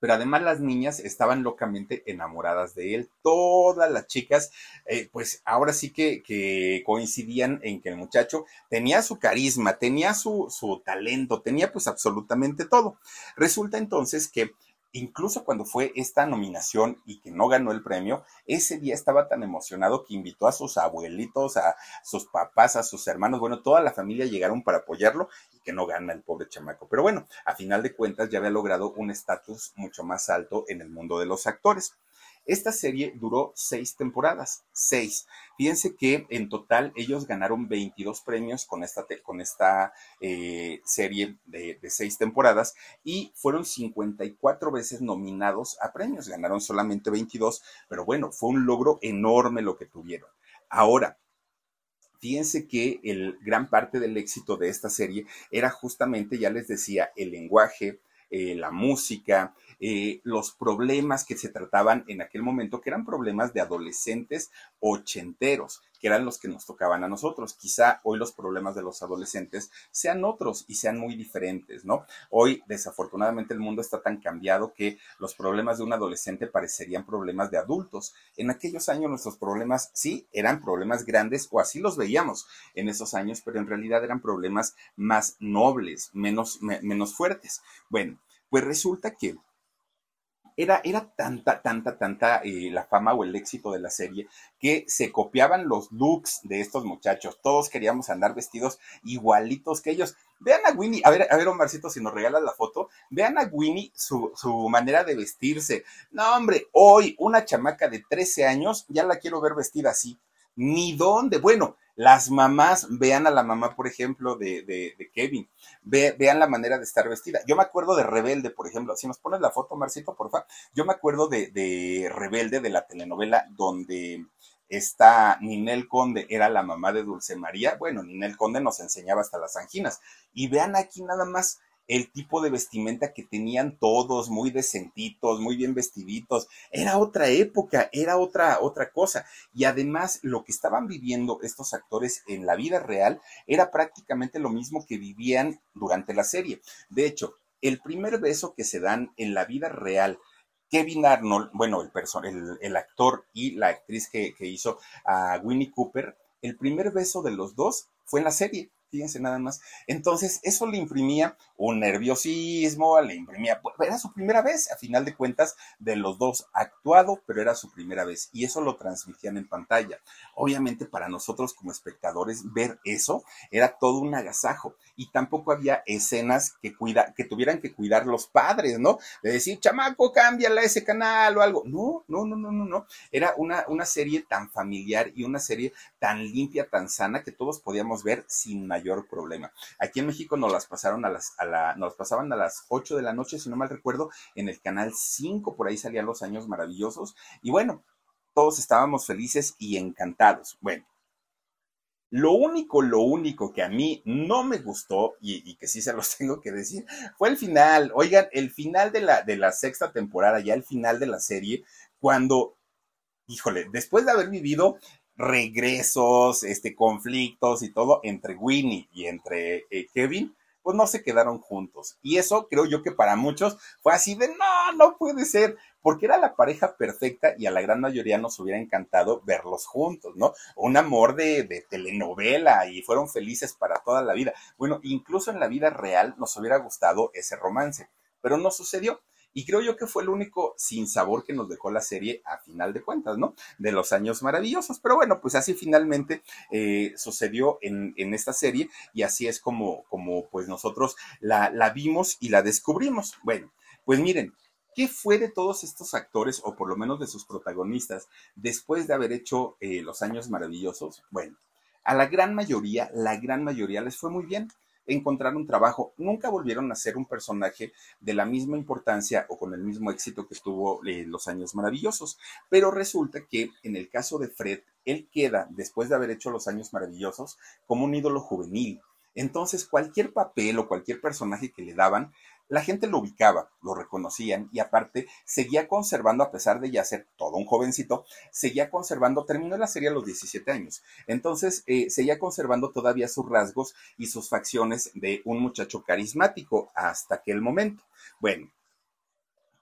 pero además las niñas estaban locamente enamoradas de él. Todas las chicas, eh, pues ahora sí que, que, coincidían en que el muchacho tenía su carisma, tenía su, su talento, tenía pues absolutamente todo. Resulta entonces que incluso cuando fue esta nominación y que no ganó el premio, ese día estaba tan emocionado que invitó a sus abuelitos, a sus papás, a sus hermanos, bueno, toda la familia llegaron para apoyarlo y que no gana el pobre chamaco. Pero bueno, a final de cuentas ya había logrado un estatus mucho más alto en el mundo de los actores. Esta serie duró seis temporadas, seis. Fíjense que en total ellos ganaron 22 premios con esta, con esta eh, serie de, seis temporadas y fueron 54 veces nominados a premios. Ganaron solamente 22, pero bueno, fue un logro enorme lo que tuvieron. Ahora, Fíjense que el gran parte del éxito de esta serie era justamente, ya les decía, el lenguaje, eh, la música, eh, los problemas que se trataban en aquel momento, que eran problemas de adolescentes ochenteros, que eran los que nos tocaban a nosotros. Quizá hoy los problemas de los adolescentes sean otros y sean muy diferentes, ¿no? Hoy, desafortunadamente, el mundo está tan cambiado que los problemas de un adolescente parecerían problemas de adultos. En aquellos años nuestros problemas sí eran problemas grandes o así los veíamos en esos años, pero en realidad eran problemas más nobles, menos, menos fuertes. Bueno, pues resulta que era, era tanta, tanta, tanta eh, la fama o el éxito de la serie que se copiaban los looks de estos muchachos. Todos queríamos andar vestidos igualitos que ellos. Vean a Winnie, a ver, a ver, Omarcito, si nos regalas la foto, vean a Winnie su, su manera de vestirse. No, hombre, hoy una chamaca de 13 años ya la quiero ver vestida así. Ni dónde. Bueno, las mamás, vean a la mamá, por ejemplo, de, de, de Kevin, vean la manera de estar vestida. Yo me acuerdo de Rebelde, por ejemplo, si nos pones la foto, Marcito, por favor. Yo me acuerdo de, de Rebelde, de la telenovela, donde está Ninel Conde, era la mamá de Dulce María. Bueno, Ninel Conde nos enseñaba hasta las anginas. Y vean aquí nada más el tipo de vestimenta que tenían todos, muy decentitos, muy bien vestiditos. Era otra época, era otra, otra cosa. Y además, lo que estaban viviendo estos actores en la vida real era prácticamente lo mismo que vivían durante la serie. De hecho, el primer beso que se dan en la vida real, Kevin Arnold, bueno, el, el, el actor y la actriz que, que hizo a Winnie Cooper, el primer beso de los dos fue en la serie fíjense nada más. Entonces, eso le imprimía un nerviosismo, le imprimía, era su primera vez, a final de cuentas, de los dos actuado, pero era su primera vez y eso lo transmitían en pantalla. Obviamente para nosotros como espectadores ver eso era todo un agasajo y tampoco había escenas que cuida, que tuvieran que cuidar los padres, ¿no? De decir, chamaco, cámbiala ese canal o algo. No, no, no, no, no, no. Era una, una serie tan familiar y una serie tan limpia, tan sana que todos podíamos ver sin mayor problema. Aquí en México nos las pasaron a las, a la, nos pasaban a las 8 de la noche, si no mal recuerdo, en el canal 5, por ahí salían los años maravillosos. Y bueno, todos estábamos felices y encantados. Bueno, lo único, lo único que a mí no me gustó, y, y, que sí se los [laughs] tengo que decir, fue el final. Oigan, el final de la, de la sexta temporada, ya el final de la serie, cuando, híjole, después de haber vivido regresos, este, conflictos y todo entre Winnie y entre eh, Kevin, pues no se quedaron juntos. Y eso creo yo que para muchos fue así de, no, no puede ser, porque era la pareja perfecta y a la gran mayoría nos hubiera encantado verlos juntos, ¿no? Un amor de, de telenovela y fueron felices para toda la vida. Bueno, incluso en la vida real nos hubiera gustado ese romance, pero no sucedió. Y creo yo que fue el único sin sabor que nos dejó la serie a final de cuentas, ¿no? De los años maravillosos. Pero bueno, pues así finalmente eh, sucedió en, en, esta serie y así es como, como pues nosotros la, la vimos y la descubrimos. Bueno, pues miren, ¿Qué fue de todos estos actores, o por lo menos de sus protagonistas, después de haber hecho eh, Los Años Maravillosos? Bueno, a la gran mayoría, la gran mayoría les fue muy bien encontrar un trabajo. Nunca volvieron a ser un personaje de la misma importancia o con el mismo éxito que tuvo eh, Los Años Maravillosos. Pero resulta que en el caso de Fred, él queda, después de haber hecho Los Años Maravillosos, como un ídolo juvenil. Entonces, cualquier papel o cualquier personaje que le daban, la gente lo ubicaba, lo reconocían y aparte seguía conservando, a pesar de ya ser todo un jovencito, seguía conservando, terminó la serie a los 17 años, entonces eh, seguía conservando todavía sus rasgos y sus facciones de un muchacho carismático hasta aquel momento. Bueno,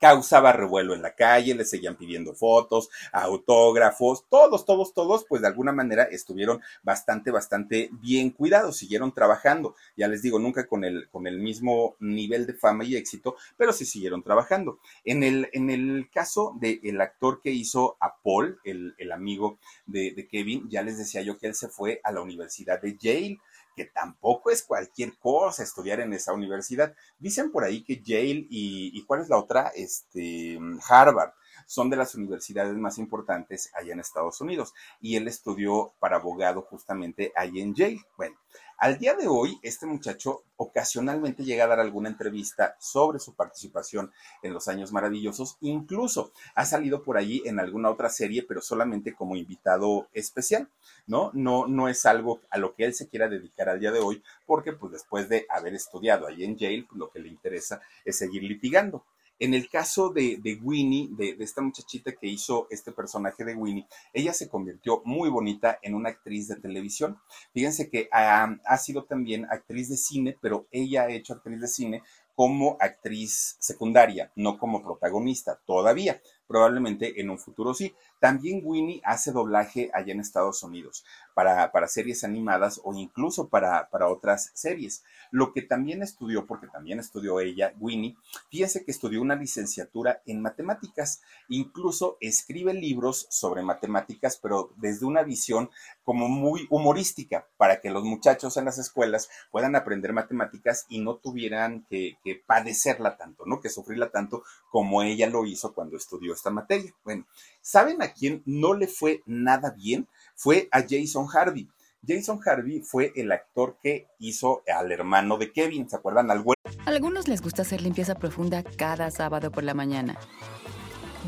causaba revuelo en la calle, le seguían pidiendo fotos, autógrafos, todos, todos, todos, pues de alguna manera estuvieron bastante, bastante bien cuidados, siguieron trabajando, ya les digo, nunca con el, con el mismo nivel de fama y éxito, pero sí siguieron trabajando. En el, en el caso del actor que hizo a Paul, el, el amigo de, de Kevin, ya les decía yo que él se fue a la Universidad de Yale, que tampoco es cualquier cosa estudiar en esa universidad. Dicen por ahí que Yale y, ¿cuál es la otra? Este, Harvard son de las universidades más importantes allá en Estados Unidos y él estudió para abogado justamente ahí en Yale. Bueno, al día de hoy, este muchacho ocasionalmente llega a dar alguna entrevista sobre su participación en Los Años Maravillosos. Incluso ha salido por allí en alguna otra serie, pero solamente como invitado especial, ¿no? No, no es algo a lo que él se quiera dedicar al día de hoy, porque pues después de haber estudiado ahí en Yale, pues, lo que le interesa es seguir litigando. En el caso de, Winnie, de, esta muchachita que hizo este personaje de Winnie, ella se convirtió muy bonita en una actriz de televisión. Fíjense que ha, ha sido también actriz de cine, pero ella ha hecho actriz de cine como actriz secundaria, no como protagonista todavía. Probablemente en un futuro sí. También Winnie hace doblaje allá en Estados Unidos para, para series animadas o incluso para, para, otras series. Lo que también estudió, porque también estudió ella, Winnie, fíjense que estudió una licenciatura en matemáticas. Incluso escribe libros sobre matemáticas, pero desde una visión como muy humorística, para que los muchachos en las escuelas puedan aprender matemáticas y no tuvieran que, que padecerla tanto, ¿no? Que sufrirla tanto como ella lo hizo cuando estudió esta materia. Bueno, ¿saben a quién no le fue nada bien? Fue a Jason Harvey. Jason Harvey fue el actor que hizo al hermano de Kevin, ¿se acuerdan? Al Algunos les gusta hacer limpieza profunda cada sábado por la mañana.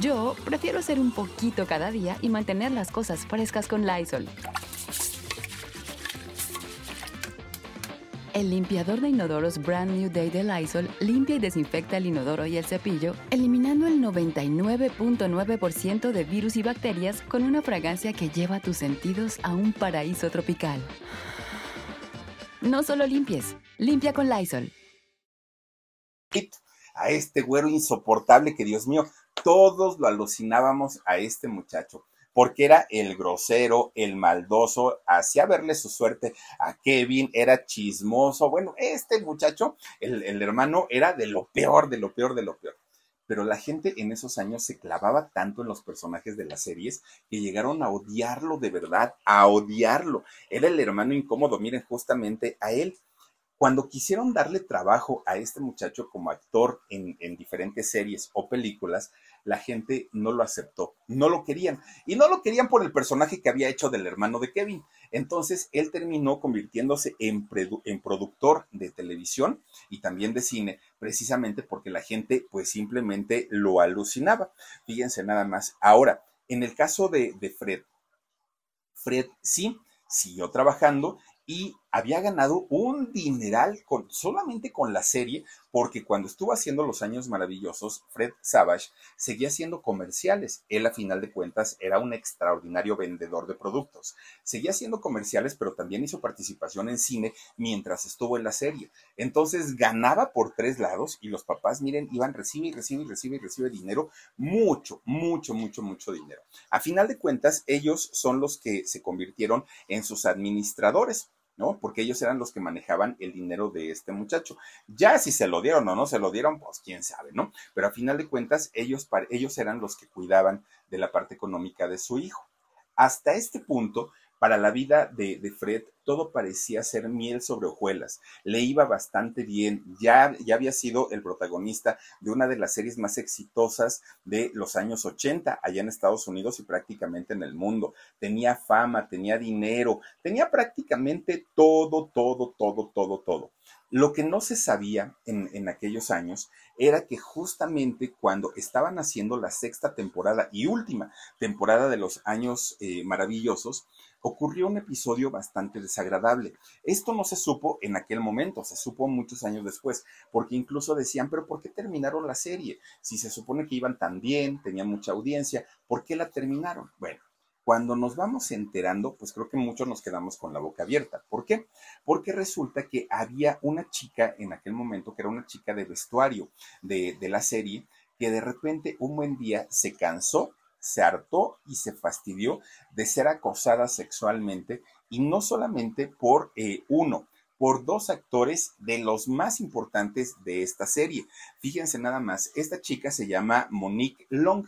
Yo prefiero hacer un poquito cada día y mantener las cosas frescas con Lysol. El limpiador de inodoros Brand New Day de Lysol limpia y desinfecta el inodoro y el cepillo, eliminando el 99.9% de virus y bacterias con una fragancia que lleva tus sentidos a un paraíso tropical. No solo limpies, limpia con Lysol. A este güero insoportable que Dios mío, todos lo alucinábamos a este muchacho porque era el grosero, el maldoso, hacía verle su suerte a Kevin, era chismoso. Bueno, este muchacho, el, hermano, era de lo peor, de lo peor, de lo peor pero la gente en esos años se clavaba tanto en los personajes de las series que llegaron a odiarlo de verdad, a odiarlo. Era el hermano incómodo, miren justamente a él. Cuando quisieron darle trabajo a este muchacho como actor en diferentes series o películas, la gente no lo aceptó, no lo querían. Y no lo querían por el personaje que había hecho del hermano de Kevin. Entonces, él terminó convirtiéndose en, en productor de televisión y también de cine, precisamente porque la gente pues simplemente lo alucinaba. Fíjense nada más. Ahora, en el caso de, de Fred, Fred sí siguió trabajando y había ganado un dineral solamente con la serie, porque cuando estuvo haciendo Los Años Maravillosos, Fred Savage seguía haciendo comerciales. Él, a final de cuentas, era un extraordinario vendedor de productos. Seguía haciendo comerciales, pero también hizo participación en cine mientras estuvo en la serie. Entonces ganaba por tres lados y los papás, miren, iban, recibe y recibe y recibe y recibe dinero, mucho, mucho, mucho, mucho dinero. A final de cuentas, ellos son los que se convirtieron en sus administradores. ¿No? Porque ellos eran los que manejaban el dinero de este muchacho. Ya si se lo dieron o no se lo dieron, pues quién sabe, ¿no? Pero a final de cuentas, ellos, ellos eran los que cuidaban de la parte económica de su hijo. Hasta este punto, para la vida de, Fred, todo parecía ser miel sobre hojuelas. Le iba bastante bien. Ya, ya había sido el protagonista de una de las series más exitosas de los años 80 allá en Estados Unidos y prácticamente en el mundo. Tenía fama, tenía dinero, tenía prácticamente todo, todo, todo, todo, todo. Lo que no se sabía en, aquellos años era que justamente cuando estaban haciendo la sexta temporada y última temporada de los años eh, maravillosos, ocurrió un episodio bastante desagradable. Esto no se supo en aquel momento, se supo muchos años después, porque incluso decían, pero ¿por qué terminaron la serie? Si se supone que iban tan bien, tenían mucha audiencia, ¿por qué la terminaron? Bueno, cuando nos vamos enterando, pues creo que muchos nos quedamos con la boca abierta. ¿Por qué? Porque resulta que había una chica en aquel momento, que era una chica de vestuario de, la serie, que de repente un buen día se cansó, se hartó y se fastidió de ser acosada sexualmente y no solamente por eh, uno, por dos actores de los más importantes de esta serie. Fíjense nada más, esta chica se llama Monique Long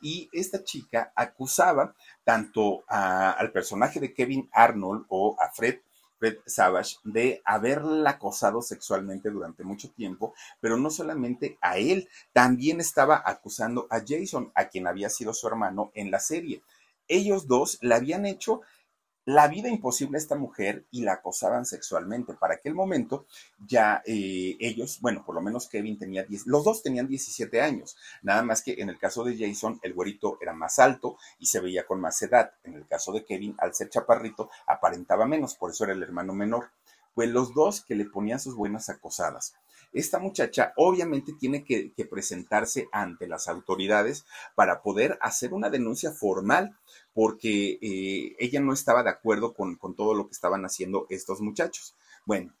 y esta chica acusaba tanto al personaje de Kevin Arnold o a Fred Fred Savage de haberla acosado sexualmente durante mucho tiempo, pero no solamente a él, también estaba acusando a Jason, a quien había sido su hermano en la serie. Ellos dos la habían hecho la vida imposible a esta mujer y la acosaban sexualmente. Para aquel momento ya eh, ellos, bueno, por lo menos Kevin tenía 10, los dos tenían 17 años, nada más que en el caso de Jason el güerito era más alto y se veía con más edad. En el caso de Kevin, al ser chaparrito, aparentaba menos, por eso era el hermano menor. Pues los dos que le ponían sus buenas acosadas. Esta muchacha obviamente tiene que, presentarse ante las autoridades para poder hacer una denuncia formal, porque eh, ella no estaba de acuerdo con, todo lo que estaban haciendo estos muchachos. Bueno,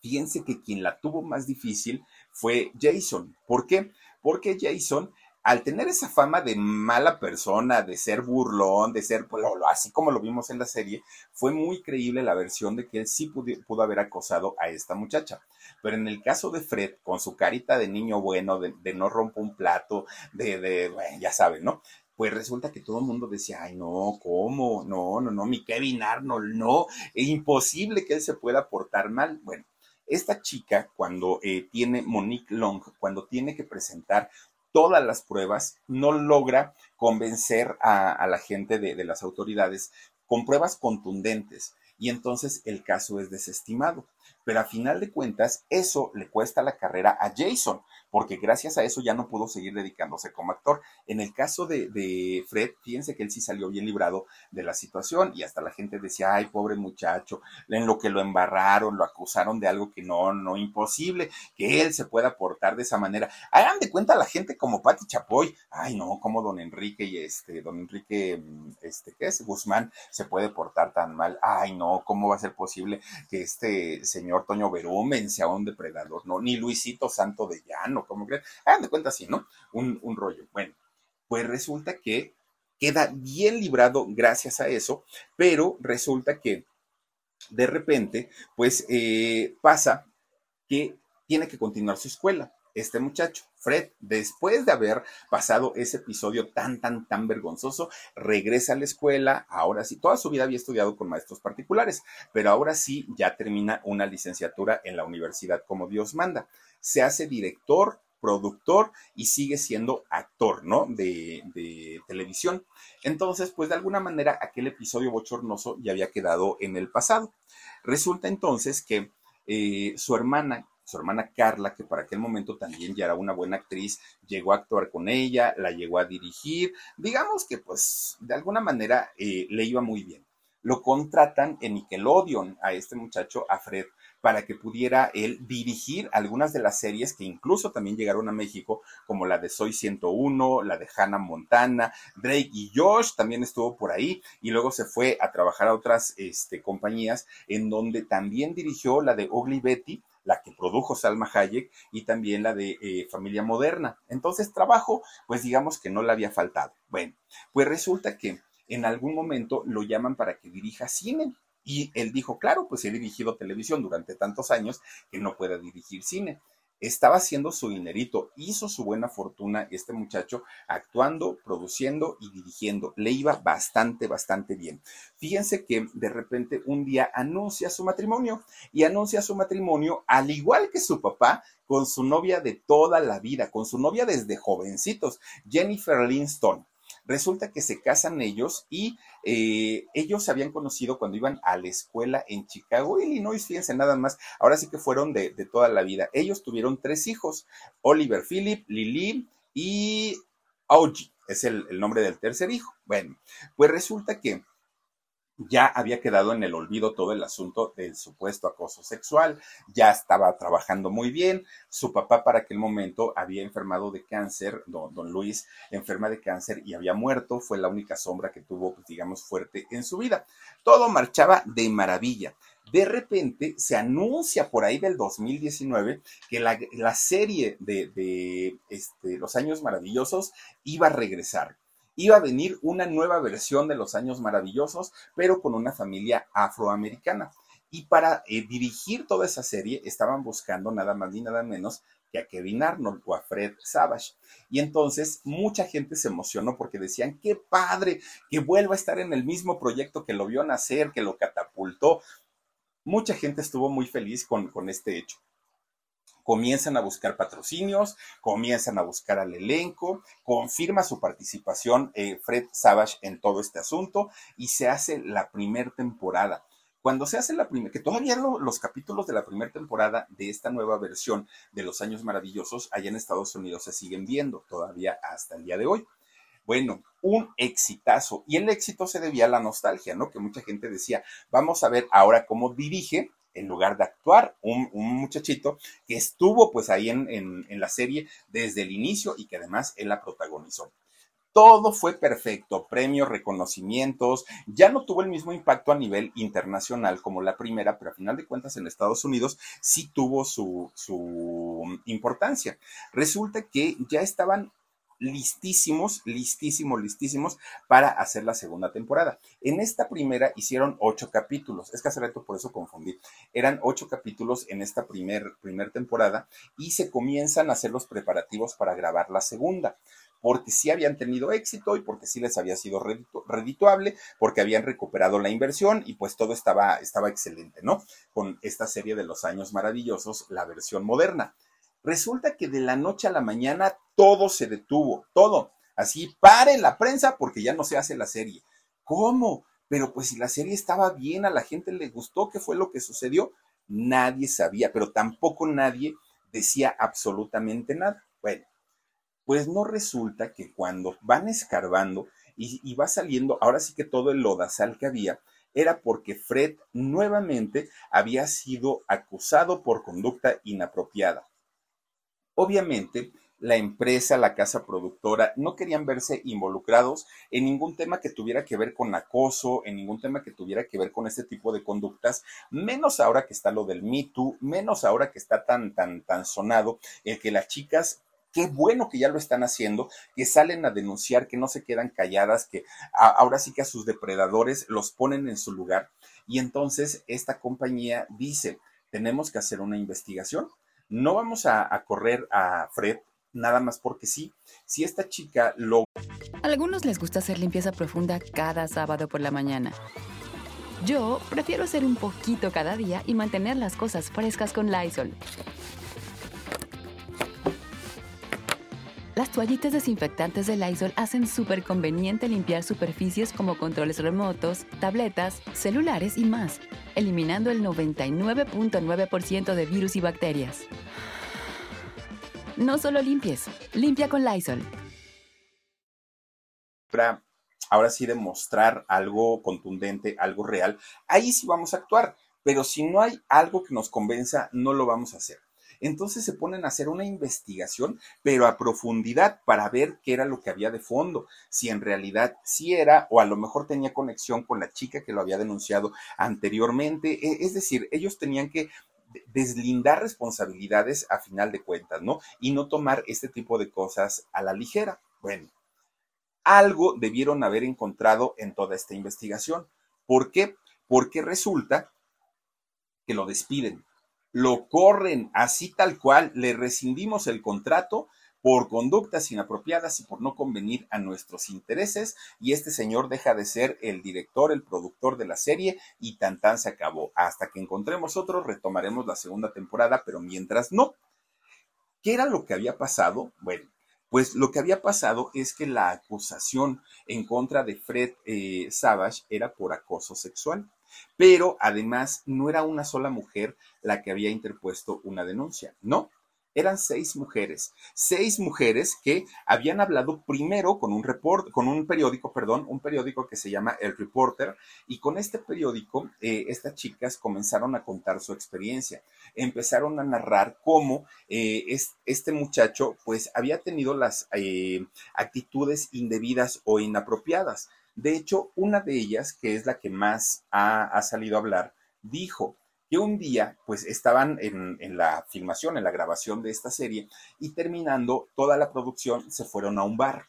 fíjense que quien la tuvo más difícil fue Jason. ¿Por qué? Porque Jason al tener esa fama de mala persona, de ser burlón, de ser, así como lo vimos en la serie, fue muy creíble la versión de que él sí pudo, haber acosado a esta muchacha. Pero en el caso de Fred, con su carita de niño bueno, de, no romper un plato, de, de ya saben, ¿no? Pues resulta que todo el mundo decía, ay, no, ¿cómo? No, no, no, mi Kevin Arnold, no, es imposible que él se pueda portar mal. Bueno, esta chica, cuando eh, tiene Monique Long, cuando tiene que presentar todas las pruebas, no logra convencer a, la gente de, las autoridades con pruebas contundentes y entonces el caso es desestimado. Pero a final de cuentas, eso le cuesta la carrera a Jason, porque gracias a eso ya no pudo seguir dedicándose como actor. En el caso de, Fred, fíjense que él sí salió bien librado de la situación y hasta la gente decía, ay, pobre muchacho, en lo que lo embarraron, lo acusaron de algo que no, no, imposible, que él se pueda portar de esa manera. Hagan de cuenta la gente como Patti Chapoy, ay, no, como don Enrique y este, don Enrique, mm, este, ¿qué es? Guzmán se puede portar tan mal, ay, no, ¿cómo va a ser posible que este señor Toño Berumen sea un depredador? No, ni Luisito Santo de Llano como creen. Hagan de cuenta así, ¿no? Un, rollo. Bueno, pues resulta que queda bien librado gracias a eso, pero resulta que de repente, pues eh, pasa que tiene que continuar su escuela. Este muchacho, Fred, después de haber pasado ese episodio tan, tan, tan vergonzoso, regresa a la escuela. Ahora sí, toda su vida había estudiado con maestros particulares, pero ahora sí ya termina una licenciatura en la universidad como Dios manda se hace director, productor y sigue siendo actor, ¿no? De, televisión. Entonces, pues de alguna manera aquel episodio bochornoso ya había quedado en el pasado. Resulta entonces que eh, su hermana, su hermana Carla, que para aquel momento también ya era una buena actriz, llegó a actuar con ella, la llegó a dirigir, digamos que pues de alguna manera eh, le iba muy bien. lo contratan en Nickelodeon a este muchacho, a Fred, para que pudiera él dirigir algunas de las series que incluso también llegaron a México, como la de Soy 101, la de Hannah Montana, Drake y Josh también estuvo por ahí, y luego se fue a trabajar a otras este, compañías en donde también dirigió la de Ugly Betty, la que produjo Salma Hayek y también la de eh, Familia Moderna. Entonces, trabajo, pues digamos que no le había faltado. Bueno, pues resulta que en algún momento lo llaman para que dirija cine. Y él dijo, claro, pues he dirigido televisión durante tantos años que no pueda dirigir cine estaba haciendo su dinerito, hizo su buena fortuna este muchacho actuando, produciendo y dirigiendo. Le iba bastante, bastante bien. Fíjense que de repente un día anuncia su matrimonio y anuncia su matrimonio al igual que su papá con su novia de toda la vida, con su novia desde jovencitos, Jennifer Linston. Resulta que se casan ellos y eh, ellos se habían conocido cuando iban a la escuela en Chicago, Illinois, fíjense nada más, ahora sí que fueron de, toda la vida. Ellos tuvieron tres hijos, Oliver Philip, Lily y Augie, es el nombre del tercer hijo. Bueno, pues resulta que ya había quedado en el olvido todo el asunto del supuesto acoso sexual, ya estaba trabajando muy bien, su papá para aquel momento había enfermado de cáncer, don, Luis enferma de cáncer y había muerto, fue la única sombra que tuvo, pues, digamos, fuerte en su vida. Todo marchaba de maravilla. De repente se anuncia por ahí del 2019 que la, serie de, de este, Los Años Maravillosos iba a regresar iba a venir una nueva versión de Los Años Maravillosos, pero con una familia afroamericana. Y para eh, dirigir toda esa serie estaban buscando nada más ni nada menos que a Kevin Arnold o a Fred Savage. Y entonces mucha gente se emocionó porque decían, qué padre, que vuelva a estar en el mismo proyecto que lo vio nacer, que lo catapultó. Mucha gente estuvo muy feliz con, con este hecho comienzan a buscar patrocinios, comienzan a buscar al elenco, confirma su participación eh, Fred Savage en todo este asunto y se hace la primera temporada. Cuando se hace la primera, que todavía los capítulos de la primera temporada de esta nueva versión de Los Años Maravillosos allá en Estados Unidos se siguen viendo todavía hasta el día de hoy. Bueno, un exitazo. Y el éxito se debía a la nostalgia, ¿no? Que mucha gente decía, vamos a ver ahora cómo dirige en lugar de actuar, un, muchachito que estuvo pues ahí en, en, la serie desde el inicio y que además él la protagonizó. Todo fue perfecto, premios, reconocimientos, ya no tuvo el mismo impacto a nivel internacional como la primera, pero a final de cuentas en Estados Unidos sí tuvo su, su importancia. Resulta que ya estaban listísimos, listísimos, listísimos para hacer la segunda temporada. En esta primera hicieron ocho capítulos, es que hace rato por eso confundí. Eran ocho capítulos en esta primer, temporada y se comienzan a hacer los preparativos para grabar la segunda porque sí habían tenido éxito y porque sí les había sido redituable, porque habían recuperado la inversión y pues todo estaba, estaba excelente, ¿no? Con esta serie de los años maravillosos, la versión moderna. Resulta que de la noche a la mañana todo se detuvo, todo. Así, pare la prensa porque ya no se hace la serie. ¿Cómo? Pero pues si la serie estaba bien, a la gente le gustó, ¿qué fue lo que sucedió? Nadie sabía, pero tampoco nadie decía absolutamente nada. Bueno, pues no resulta que cuando van escarbando y, y va saliendo, ahora sí que todo el lodazal que había, era porque Fred nuevamente había sido acusado por conducta inapropiada. Obviamente, la empresa, la casa productora, no querían verse involucrados en ningún tema que tuviera que ver con acoso, en ningún tema que tuviera que ver con este tipo de conductas, menos ahora que está lo del Me Too, menos ahora que está tan, tan, tan sonado el que las chicas qué bueno que ya lo están haciendo, que salen a denunciar, que no se quedan calladas, que ahora sí que a sus depredadores los ponen en su lugar. Y entonces esta compañía dice, tenemos que hacer una investigación, no vamos a, correr a Fred nada más porque sí. Si esta chica lo... Algunos les gusta hacer limpieza profunda cada sábado por la mañana. Yo prefiero hacer un poquito cada día y mantener las cosas frescas con Lysol. Las toallitas desinfectantes de Lysol hacen súper conveniente limpiar superficies como controles remotos, tabletas, celulares y más, eliminando el 99.9% de virus y bacterias. No solo limpies, limpia con Lysol. ahora sí demostrar algo contundente, algo real, ahí sí vamos a actuar. Pero si no hay algo que nos convenza, no lo vamos a hacer. Entonces se ponen a hacer una investigación, pero a profundidad para ver qué era lo que había de fondo, si en realidad sí era o a lo mejor tenía conexión con la chica que lo había denunciado anteriormente. E, es decir, ellos tenían que deslindar responsabilidades a final de cuentas, ¿no? Y no tomar este tipo de cosas a la ligera. Bueno, algo debieron haber encontrado en toda esta investigación. ¿Por qué? Porque resulta que lo despiden lo corren así tal cual, le rescindimos el contrato por conductas inapropiadas y por no convenir a nuestros intereses, y este señor deja de ser el director, el productor de la serie, y tan tan se acabó. Hasta que encontremos otro, retomaremos la segunda temporada, pero mientras no. ¿Qué era lo que había pasado? Bueno, pues lo que había pasado es que la acusación en contra de Fred eh, Savage era por acoso sexual. Pero además no era una sola mujer la que había interpuesto una denuncia, no, eran seis mujeres, seis mujeres que habían hablado primero con un report, con un periódico, perdón, un periódico que se llama El Reporter, y con este periódico eh, estas chicas comenzaron a contar su experiencia, empezaron a narrar cómo eh, este muchacho pues había tenido las eh, actitudes indebidas o inapropiadas. De hecho, una de ellas, que es la que más ha, salido a hablar, dijo que un día, pues estaban en, la filmación, en la grabación de esta serie, y terminando toda la producción, se fueron a un bar.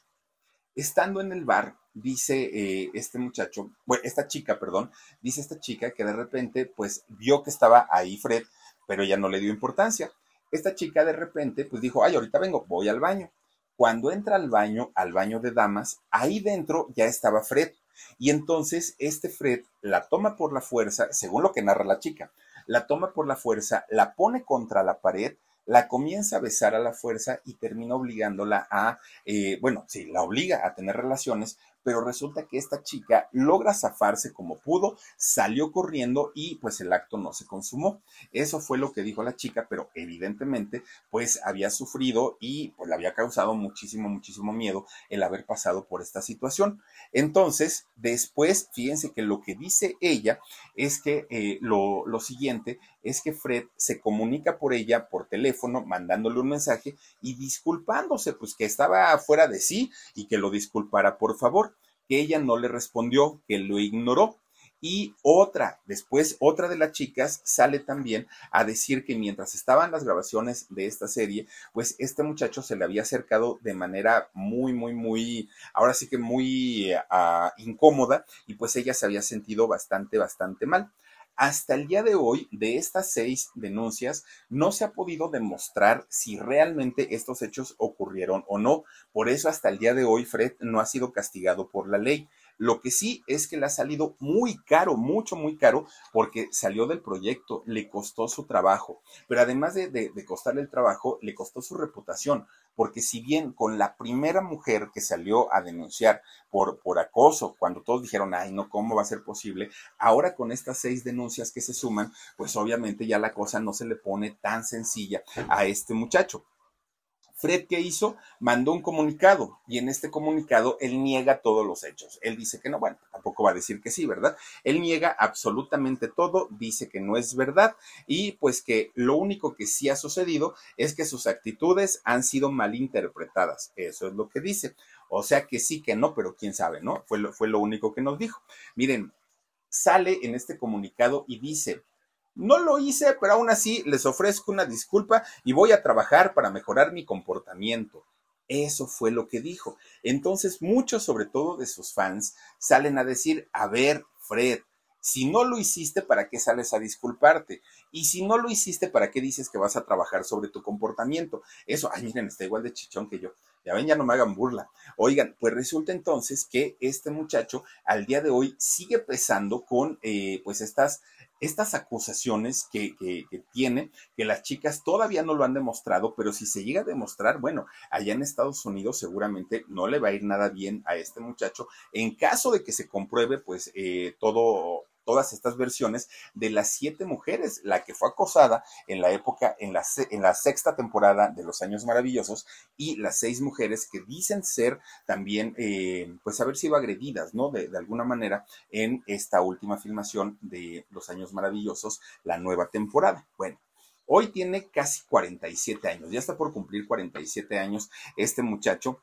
Estando en el bar, dice eh, este muchacho, bueno, esta chica, perdón, dice esta chica que de repente, pues vio que estaba ahí Fred, pero ya no le dio importancia. Esta chica de repente, pues dijo, ay, ahorita vengo, voy al baño. Cuando entra al baño, al baño de damas, ahí dentro ya estaba Fred. Y entonces este Fred la toma por la fuerza, según lo que narra la chica, la toma por la fuerza, la pone contra la pared, la comienza a besar a la fuerza y termina obligándola a, eh, bueno, sí, la obliga a tener relaciones, pero resulta que esta chica logra zafarse como pudo, salió corriendo y pues el acto no se consumó. Eso fue lo que dijo la chica, pero evidentemente pues había sufrido y pues le había causado muchísimo, muchísimo miedo el haber pasado por esta situación. Entonces, después, fíjense que lo que dice ella es que eh, lo, lo siguiente es que Fred se comunica por ella por teléfono, mandándole un mensaje y disculpándose, pues que estaba fuera de sí y que lo disculpara por favor que ella no le respondió, que lo ignoró. Y otra, después otra de las chicas sale también a decir que mientras estaban las grabaciones de esta serie, pues este muchacho se le había acercado de manera muy, muy, muy, ahora sí que muy ah, incómoda y pues ella se había sentido bastante, bastante mal. Hasta el día de hoy, de estas seis denuncias, no se ha podido demostrar si realmente estos hechos ocurrieron o no. Por eso, hasta el día de hoy, Fred no ha sido castigado por la ley. Lo que sí es que le ha salido muy caro, mucho, muy caro, porque salió del proyecto, le costó su trabajo, pero además de, de, costarle el trabajo, le costó su reputación, porque si bien con la primera mujer que salió a denunciar por, por acoso, cuando todos dijeron, ay, no, ¿cómo va a ser posible? Ahora con estas seis denuncias que se suman, pues obviamente ya la cosa no se le pone tan sencilla a este muchacho. Fred, ¿qué hizo? Mandó un comunicado y en este comunicado él niega todos los hechos. Él dice que no, bueno, tampoco va a decir que sí, ¿verdad? Él niega absolutamente todo, dice que no es verdad y pues que lo único que sí ha sucedido es que sus actitudes han sido malinterpretadas. Eso es lo que dice. O sea que sí, que no, pero quién sabe, ¿no? Fue lo, fue lo único que nos dijo. Miren, sale en este comunicado y dice, no lo hice, pero aún así les ofrezco una disculpa y voy a trabajar para mejorar mi comportamiento. Eso fue lo que dijo. Entonces muchos, sobre todo de sus fans, salen a decir, a ver, Fred, si no lo hiciste, ¿para qué sales a disculparte? Y si no lo hiciste, ¿para qué dices que vas a trabajar sobre tu comportamiento? Eso, ay, miren, está igual de chichón que yo. Ya ven, ya no me hagan burla. Oigan, pues resulta entonces que este muchacho al día de hoy sigue pesando con eh, pues estas estas acusaciones que, que, tiene, que las chicas todavía no lo han demostrado, pero si se llega a demostrar, bueno, allá en Estados Unidos seguramente no le va a ir nada bien a este muchacho. En caso de que se compruebe, pues eh, todo todas estas versiones de las siete mujeres, la que fue acosada en la época, en la, en la sexta temporada de Los Años Maravillosos, y las seis mujeres que dicen ser también, eh, pues haber sido agredidas, ¿no? De, de alguna manera en esta última filmación de Los Años Maravillosos, la nueva temporada. Bueno. Hoy tiene casi 47 años, ya está por cumplir 47 años este muchacho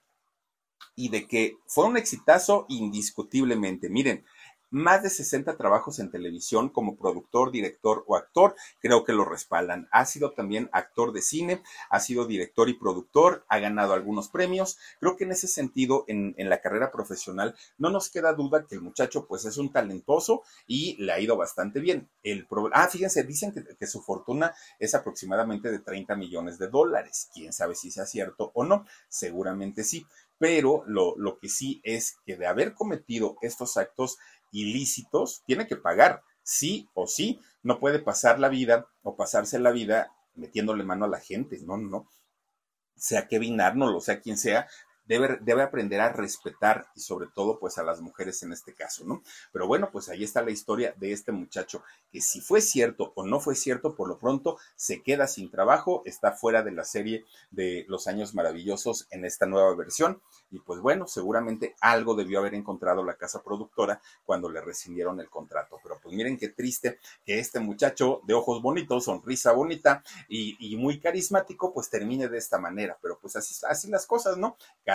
y de que fue un exitazo indiscutiblemente. Miren, más de 60 trabajos en televisión como productor, director o actor, creo que lo respaldan. Ha sido también actor de cine, ha sido director y productor, ha ganado algunos premios. Creo que en ese sentido, en, la carrera profesional, no nos queda duda que el muchacho pues es un talentoso y le ha ido bastante bien. El ah, fíjense, dicen que, que su fortuna es aproximadamente de 30 millones de dólares. Quién sabe si sea cierto o no, seguramente sí pero lo, lo, que sí es que de haber cometido estos actos ilícitos, tiene que pagar, sí o sí. No puede pasar la vida o pasarse la vida metiéndole mano a la gente, no, no, no. Sea Kevin Arnold o sea quien sea, debe, aprender a respetar y sobre todo pues a las mujeres en este caso, ¿no? Pero bueno, pues ahí está la historia de este muchacho que si fue cierto o no fue cierto, por lo pronto se queda sin trabajo, está fuera de la serie de Los Años Maravillosos en esta nueva versión y pues bueno, seguramente algo debió haber encontrado la casa productora cuando le rescindieron el contrato. Pero pues miren qué triste que este muchacho de ojos bonitos, sonrisa bonita y, muy carismático, pues termine de esta manera. Pero pues así, así las cosas, ¿no?